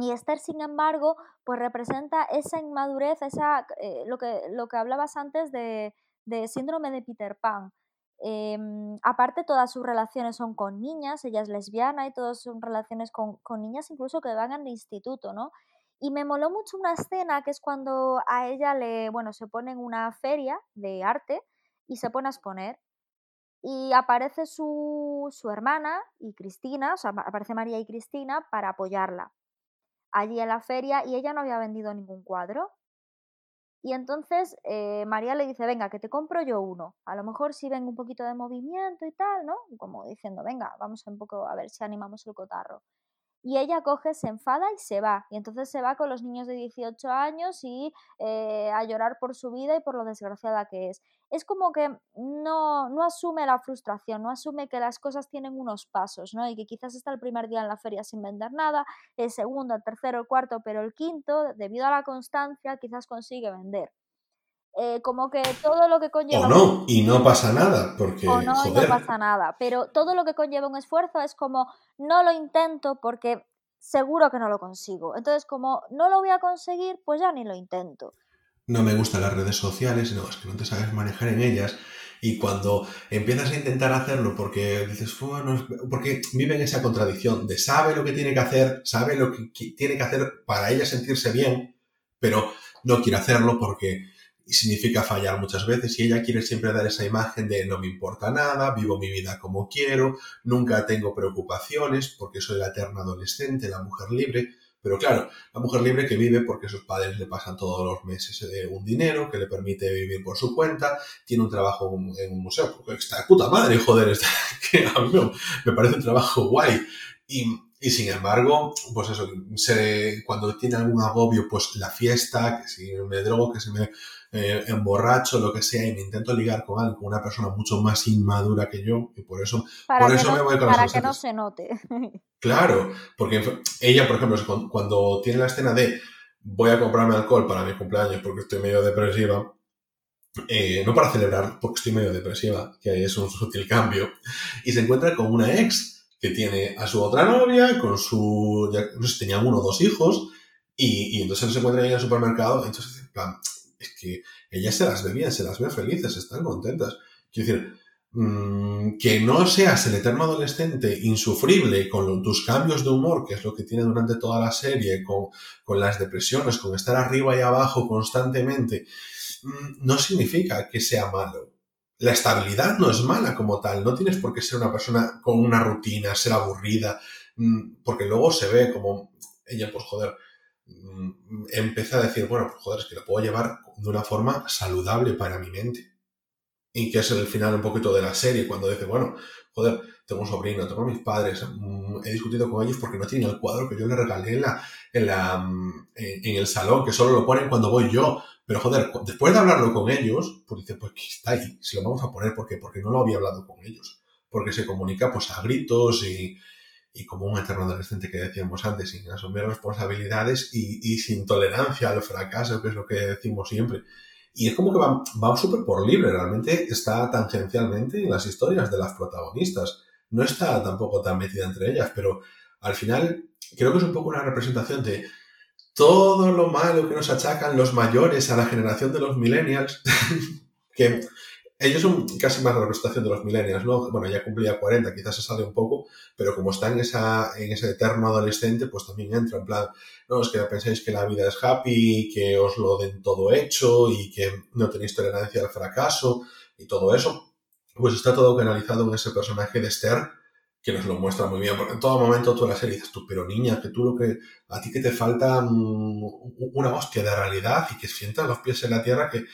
Y Esther, sin embargo, pues representa esa inmadurez, esa, eh, lo, que, lo que hablabas antes de, de síndrome de Peter Pan. Em, aparte, todas sus relaciones son con niñas, ella es lesbiana y todas son relaciones con, con niñas incluso que van al instituto, ¿no? Y me moló mucho una escena que es cuando a ella le, bueno, se pone en una feria de arte y se pone a exponer. Y aparece su, su hermana y Cristina, o sea, aparece María y Cristina para apoyarla allí en la feria y ella no había vendido ningún cuadro. Y entonces eh, María le dice, venga, que te compro yo uno. A lo mejor si ven un poquito de movimiento y tal, ¿no? Como diciendo, venga, vamos un poco a ver si animamos el cotarro. Y ella coge, se enfada y se va. Y entonces se va con los niños de 18 años y eh, a llorar por su vida y por lo desgraciada que es. Es como que no, no asume la frustración, no asume que las cosas tienen unos pasos, ¿no? Y que quizás está el primer día en la feria sin vender nada, el segundo, el tercero, el cuarto, pero el quinto, debido a la constancia, quizás consigue vender. Eh, como que todo lo que conlleva...
O no, y no pasa nada, porque...
O no, y no pasa nada, pero todo lo que conlleva un esfuerzo es como, no lo intento porque seguro que no lo consigo. Entonces, como no lo voy a conseguir, pues ya ni lo intento.
No me gustan las redes sociales, no, es que no te sabes manejar en ellas. Y cuando empiezas a intentar hacerlo porque dices, bueno, porque vive en esa contradicción de sabe lo que tiene que hacer, sabe lo que tiene que hacer para ella sentirse bien, pero no quiere hacerlo porque y significa fallar muchas veces y ella quiere siempre dar esa imagen de no me importa nada, vivo mi vida como quiero, nunca tengo preocupaciones porque soy la eterna adolescente, la mujer libre. Pero claro, la mujer libre que vive porque sus padres le pasan todos los meses eh, un dinero que le permite vivir por su cuenta, tiene un trabajo en un museo, está puta madre, joder, está, que a mí me parece un trabajo guay. Y, y sin embargo, pues eso, se, cuando tiene algún agobio, pues la fiesta, que si me drogo, que si me eh, emborracho, lo que sea, y me intento ligar con alguien, con una persona mucho más inmadura que yo, y por eso, por eso me voy con
Para que no se note.
Claro, porque ella, por ejemplo, cuando tiene la escena de voy a comprarme alcohol para mi cumpleaños porque estoy medio depresiva, eh, no para celebrar porque estoy medio depresiva, que es un sutil cambio, y se encuentra con una ex que tiene a su otra novia, con su, ya, no sé, tenían uno o dos hijos, y, y entonces se encuentra ahí en el supermercado, entonces, en plan, es que ellas se las ve bien, se las ve felices, están contentas. Quiero decir, mmm, que no seas el eterno adolescente insufrible con tus cambios de humor, que es lo que tiene durante toda la serie, con, con las depresiones, con estar arriba y abajo constantemente, mmm, no significa que sea malo. La estabilidad no es mala como tal, no tienes por qué ser una persona con una rutina, ser aburrida, mmm, porque luego se ve como ella, pues joder, mm, empieza a decir, bueno, pues joder, es que lo puedo llevar de una forma saludable para mi mente. Y que es el final un poquito de la serie, cuando dice, bueno, joder, tengo un sobrino, tengo mis padres, mm, he discutido con ellos porque no tienen el cuadro que yo le regalé en, la, en, la, mm, en, el salón, que solo lo ponen cuando voy yo. Pero joder, después de hablarlo con ellos, pues dice, pues que está ahí, si lo vamos a poner, ¿por qué? Porque no lo había hablado con ellos. Porque se comunica pues a gritos y, y como un eterno adolescente que decíamos antes, sin asumir responsabilidades y, sin tolerancia al fracaso, que es lo que decimos siempre. Y es como que va, va súper por libre, realmente está tangencialmente en las historias de las protagonistas. No está tampoco tan metida entre ellas, pero al final creo que es un poco una representación de todo lo malo que nos achacan los mayores a la generación de los millennials, que ellos son casi más la representación de los millennials, ¿no? Bueno, ya cumplía 40, quizás se sale un poco, pero como está en, esa, en ese eterno adolescente, pues también entra en plan, no, es que pensáis que la vida es happy, que os lo den todo hecho y que no tenéis tolerancia al fracaso y todo eso. Pues está todo canalizado en ese personaje de Esther, que nos lo muestra muy bien, porque en todo momento tú en la serie dices tú, pero niña, que tú lo que, a ti que te falta una hostia de realidad y que sientas los pies en la tierra que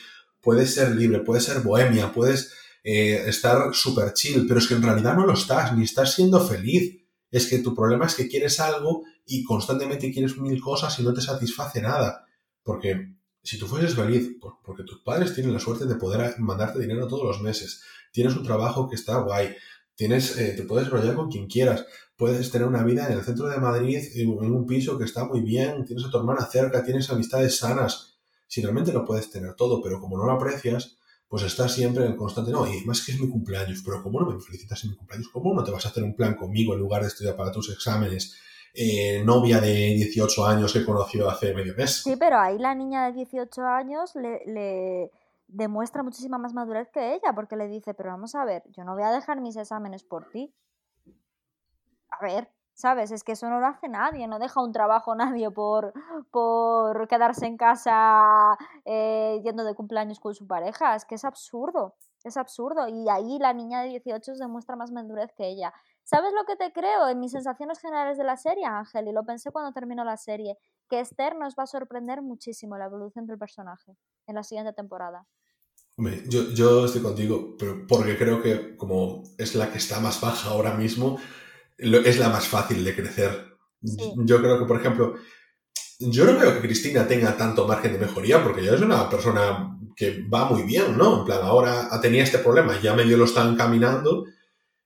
puedes ser libre, puedes ser bohemia, puedes eh, estar súper chill, pero es que en realidad no lo estás, ni estás siendo feliz. Es que tu problema es que quieres algo y constantemente quieres mil cosas y no te satisface nada. Porque si tú fueses feliz, porque tus padres tienen la suerte de poder mandarte dinero todos los meses, tienes un trabajo que está guay, tienes, eh, te puedes rollar con quien quieras, puedes tener una vida en el centro de Madrid, en un piso que está muy bien, tienes a tu hermana cerca, tienes amistades sanas, si realmente lo puedes tener todo, pero como no lo aprecias, pues estás siempre en el constante, no, y más que es mi cumpleaños, pero ¿cómo no me felicitas en mi cumpleaños? ¿Cómo no te vas a hacer un plan conmigo en lugar de estudiar para tus exámenes? eh, novia de 18 años que conoció hace medio mes.
Sí, pero ahí la niña de 18 años le, le demuestra muchísima más madurez que ella, porque le dice, pero vamos a ver, yo no voy a dejar mis exámenes por ti. A ver, ¿sabes? Es que eso no lo hace nadie, no deja un trabajo nadie por, por quedarse en casa eh, yendo de cumpleaños con su pareja, es que es absurdo, es absurdo. Y ahí la niña de 18 demuestra más madurez que ella. ¿Sabes lo que te creo? En mis sensaciones generales de la serie, Ángel, y lo pensé cuando terminó la serie, que Esther nos va a sorprender muchísimo la evolución del personaje en la siguiente temporada.
Hombre, yo, yo estoy contigo, pero porque creo que como es la que está más baja ahora mismo, es la más fácil de crecer.
Sí.
Yo creo que, por ejemplo, yo no veo que Cristina tenga tanto margen de mejoría, porque ella es una persona que va muy bien, ¿no? En plan, ahora tenía este problema, ya medio lo están caminando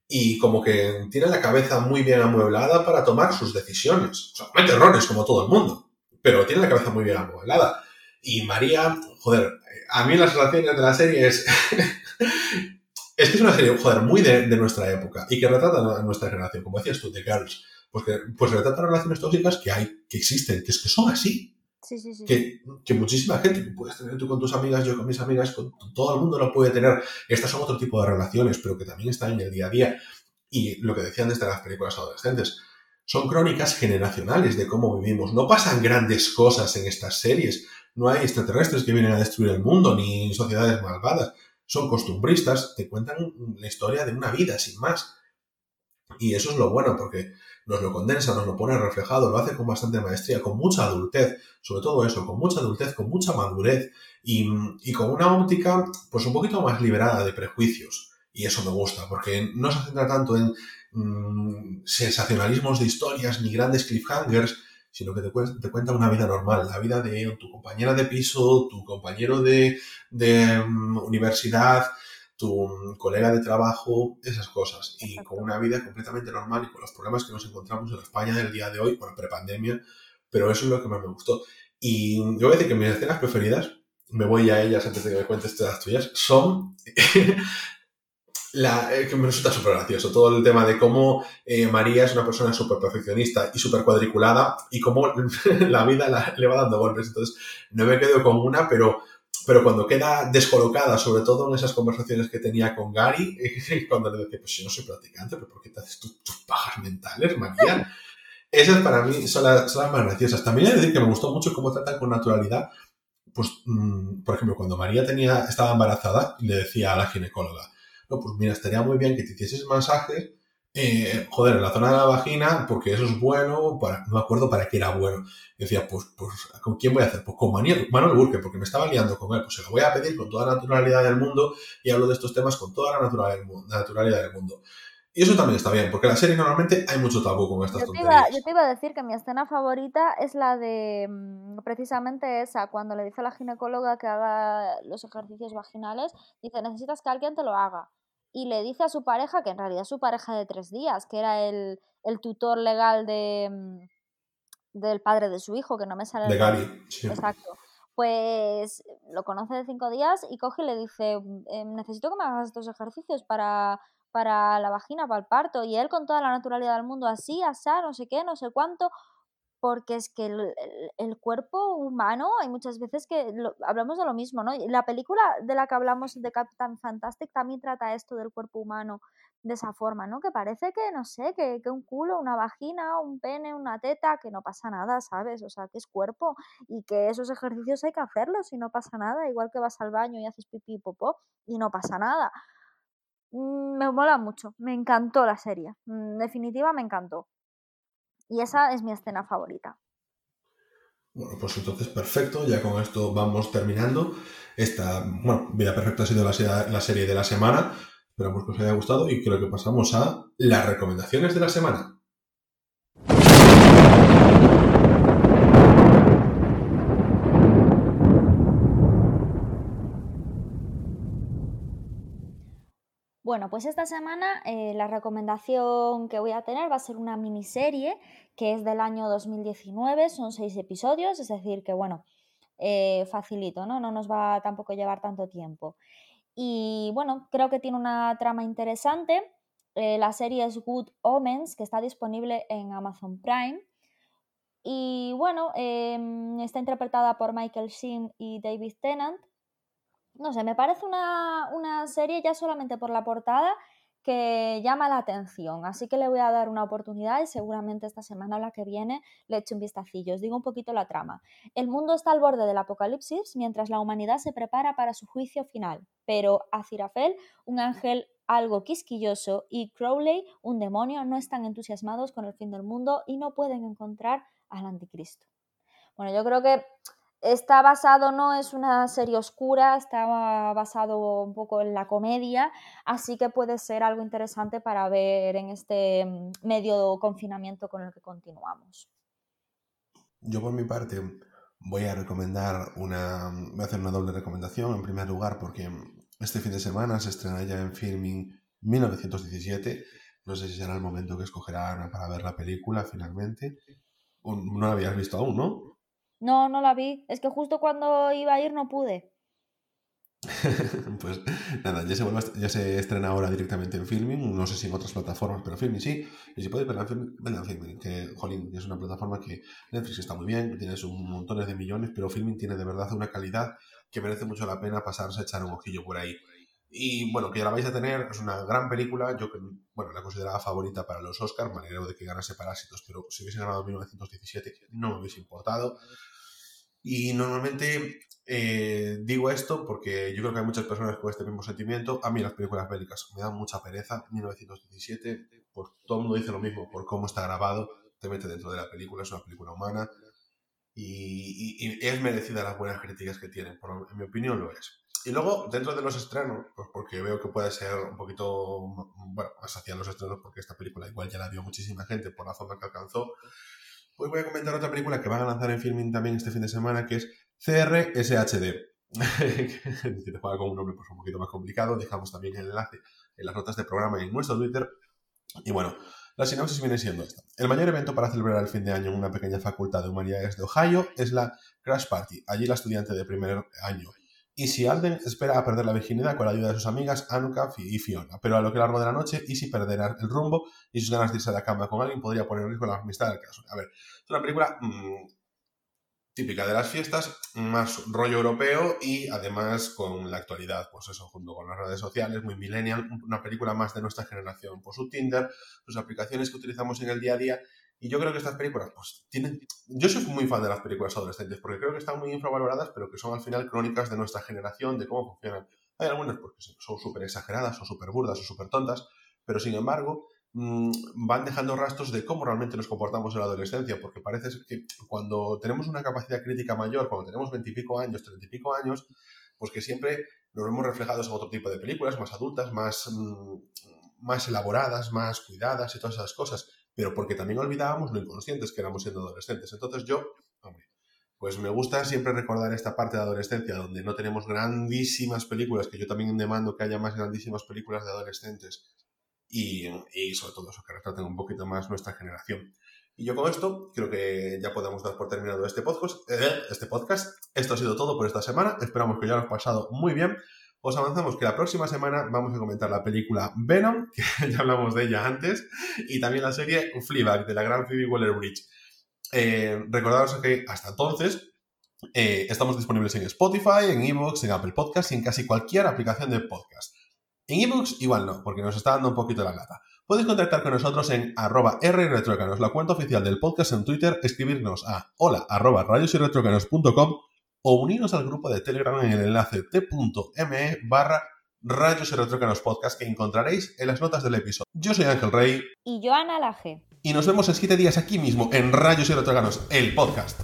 y como que tiene la cabeza muy bien amueblada para tomar sus decisiones. O sea, comete errores como todo el mundo, pero tiene la cabeza muy bien amueblada. Y María, joder, a mí las relaciones de la serie es... es que es una serie, joder, muy de, de nuestra época y que retrata a nuestra generación, como decías tú, de Girls. Pues, que, pues retrata relaciones tóxicas que hay, que existen, que es que son así.
Sí, sí, sí.
Que, que muchísima gente, que puedes tener tú con tus amigas, yo con mis amigas, con todo el mundo lo puede tener. Estas son otro tipo de relaciones, pero que también están en el día a día. Y lo que decían desde las películas adolescentes, son crónicas generacionales de cómo vivimos. No pasan grandes cosas en estas series. No hay extraterrestres que vienen a destruir el mundo, ni sociedades malvadas. Son costumbristas, te cuentan la historia de una vida, sin más. Y eso es lo bueno, porque nos lo condensa, nos lo pone reflejado, lo hace con bastante maestría, con mucha adultez, sobre todo eso, con mucha adultez, con mucha madurez y, con una óptica pues un poquito más liberada de prejuicios. Y eso me gusta, porque no se centra tanto en mm, sensacionalismos de historias ni grandes cliffhangers, sino que te, cuen- te cuenta una vida normal, la vida de tu compañera de piso, tu compañero de, de mm, universidad, tu mm, colega de trabajo, esas cosas. Y
Exacto.
con una vida completamente normal y con los problemas que nos encontramos en la España del día de hoy, bueno, prepandemia, pero eso es lo que más me gustó. Y yo voy a decir que mis escenas preferidas, me voy a ellas antes de que me cuentes todas las tuyas, son la, eh, que me resulta súper gracioso. Todo el tema de cómo eh, María es una persona súper perfeccionista y súper cuadriculada y cómo la vida la- le va dando golpes. Entonces, no me quedo con una, pero, pero cuando queda descolocada, sobre todo en esas conversaciones que tenía con Gary, cuando le decía, pues si no soy practicante, pero ¿por qué te haces tus, tus pajas mentales, María? Esas para mí son las, son las más graciosas. También he de decir que me gustó mucho cómo tratan con naturalidad. Pues, mm, por ejemplo, cuando María tenía, estaba embarazada, le decía a la ginecóloga, no, pues mira, estaría muy bien que te hicieses masaje, eh, joder, en la zona de la vagina, porque eso es bueno, para, no me acuerdo para qué era bueno. Y decía, pues, pues, ¿con quién voy a hacer? Pues con Manuel, Manuel Burke, porque me estaba liando con él. Pues se lo voy a pedir con toda la naturalidad del mundo y hablo de estos temas con toda la naturalidad del mundo. naturalidad del mundo. Y eso también está bien, porque en la serie normalmente hay mucho tabú con estas
Yo te,
tonterías.
iba, yo te iba a decir que mi escena favorita es la de mm, precisamente esa, cuando le dice a la ginecóloga que haga los ejercicios vaginales, dice, necesitas que alguien te lo haga. Y le dice a su pareja, que en realidad es su pareja de tres días, que era el, el tutor legal de, mm, del padre de su hijo, que no me sale el
De. Gary, sí.
Exacto. Pues lo conoce de cinco días y coge y le dice, "Eh, necesito que me hagas estos ejercicios para, para la vagina, para el parto. Y él con toda la naturalidad del mundo, así, asá, no sé qué, no sé cuánto, porque es que el, el- cuerpo humano hay muchas veces que lo- hablamos de lo mismo, ¿no? La película de la que hablamos de Captain Fantastic también trata esto del cuerpo humano de esa forma, ¿no? Que parece que, no sé, que, que un culo, una vagina, un pene, una teta, que no pasa nada, ¿sabes? O sea, que es cuerpo y que esos ejercicios hay que hacerlos y no pasa nada, igual que vas al baño y haces pipí y popó y no pasa nada. Mm, Me mola mucho, me encantó la serie, mm, en definitiva me encantó. Y esa es mi escena favorita.
Bueno, pues entonces perfecto, ya con esto vamos terminando. Esta, bueno, Vida Perfecta ha sido la, la serie de la semana. Esperamos que os haya gustado y creo que pasamos a las recomendaciones de la semana.
Bueno, pues esta semana eh, la recomendación que voy a tener va a ser una miniserie que es del año 2019, son seis episodios, es decir, que bueno, eh, facilito, ¿no? No nos va tampoco a llevar tanto tiempo. Y bueno, creo que tiene una trama interesante. Eh, la serie es Good Omens, que está disponible en Amazon Prime. y bueno, em, está interpretada por Michael Sheen y David Tennant. No sé, me parece una, una serie ya solamente por la portada que llama la atención, así que le voy a dar una oportunidad y seguramente esta semana o la que viene le echo un vistacillo. Os digo un poquito la trama. El mundo está al borde del apocalipsis mientras la humanidad se prepara para su juicio final, pero Azirafel, un ángel algo quisquilloso, y Crowley, un demonio, no están entusiasmados con el fin del mundo y no pueden encontrar al anticristo. Bueno, yo creo que Está basado, no es una serie oscura, está basado un poco en la comedia, así que puede ser algo interesante para ver en este mm, medio confinamiento con el que continuamos.
Yo por mi parte voy a recomendar una, voy a hacer una doble recomendación en primer lugar porque este fin de semana se estrena ya en Filming 1917, no sé si será el momento que escogerán para ver la película finalmente, no la habías visto aún, ¿no?
No, no la vi. Es que justo cuando iba a ir no pude.
pues nada, ya se, vuelve ya se estrena ahora directamente en Filming, no sé si en otras plataformas, pero Filming sí, y si podéis verla en Filming, que jolín, es una plataforma que Netflix está muy bien, tienes un montón de millones, pero Filming tiene de verdad una calidad que merece mucho la pena pasarse a echar un ojillo por ahí. Y bueno, que ya la vais a tener, es una gran película, yo que, bueno, la consideraba favorita para los Oscars, me alegro de que ganase Parásitos, pero si hubiese ganado en 1917 no me hubiese importado. Y normalmente eh, digo esto porque yo creo que hay muchas personas con este mismo sentimiento. A mí las películas bélicas me dan mucha pereza. 1917, por, todo el mundo dice lo mismo, por cómo está grabado, te mete dentro de la película, es una película humana. Y, es merecida las buenas críticas que tiene, en mi opinión lo es. Y luego, dentro de los estrenos, pues porque veo que puede ser un poquito, bueno, más hacia los estrenos, porque esta película igual ya la vio muchísima gente por la zona que alcanzó, Hoy voy a comentar otra película que van a lanzar en filming también este fin de semana, que es CRSHD. que juega con un nombre pues, un poquito más complicado. Dejamos también el enlace en las notas de programa y en nuestro Twitter. Y bueno, la sinopsis viene siendo esta. El mayor evento para celebrar el fin de año en una pequeña facultad de humanidades de Ohio es la Crash Party. Allí la estudiante de primer año si Alden espera a perder la virginidad con la ayuda de sus amigas Anuka y Fiona, pero a lo que largo de la noche Easy perderá el rumbo y sus ganas de irse a la cama con alguien podría poner en riesgo la amistad del caso. A ver, es una película mm, típica de las fiestas, más rollo europeo y además con la actualidad, pues eso, junto con las redes sociales, muy millennial, una película más de nuestra generación, por su Tinder, sus aplicaciones que utilizamos en el día a día y yo creo que estas películas, pues, tienen... Yo soy muy fan de las películas adolescentes porque creo que están muy infravaloradas, pero que son al final crónicas de nuestra generación, de cómo funcionan. Hay algunas porque son súper exageradas, o súper burdas, o súper tontas, pero sin embargo mm, van dejando rastros de cómo realmente nos comportamos en la adolescencia, porque parece que cuando tenemos una capacidad crítica mayor, cuando tenemos veintipico años, treinta y pico años, pues que siempre nos vemos reflejados en otro tipo de películas, más adultas, más, mm, más elaboradas, más cuidadas y todas esas cosas pero porque también olvidábamos lo inconscientes que éramos siendo adolescentes. Entonces yo, hombre, pues me gusta siempre recordar esta parte de adolescencia donde no tenemos grandísimas películas, que yo también demando que haya más grandísimas películas de adolescentes y, sobre todo eso, que retraten un poquito más nuestra generación. Y yo con esto creo que ya podemos dar por terminado este podcast. Eh, este podcast. Esto ha sido todo por esta semana. Esperamos que ya lo hayamos pasado muy bien os avanzamos que la próxima semana vamos a comentar la película Venom, que ya hablamos de ella antes, y también la serie Fleabag, de la gran Phoebe Waller-Bridge. Eh, recordaros que hasta entonces eh, estamos disponibles en Spotify, en Evox, en Apple Podcasts y en casi cualquier aplicación de podcast. En ebooks igual no, porque nos está dando un poquito la lata. Podéis contactar con nosotros en arroba rretrocanos, la cuenta oficial del podcast en Twitter, escribirnos a hola arroba o uniros al grupo de Telegram en el enlace t.me barra Rayos y Podcast que encontraréis en las notas del episodio. Yo soy Ángel Rey.
Y yo Ana Laje.
Y nos vemos en siete días aquí mismo en Rayos y Retrocanos, el podcast.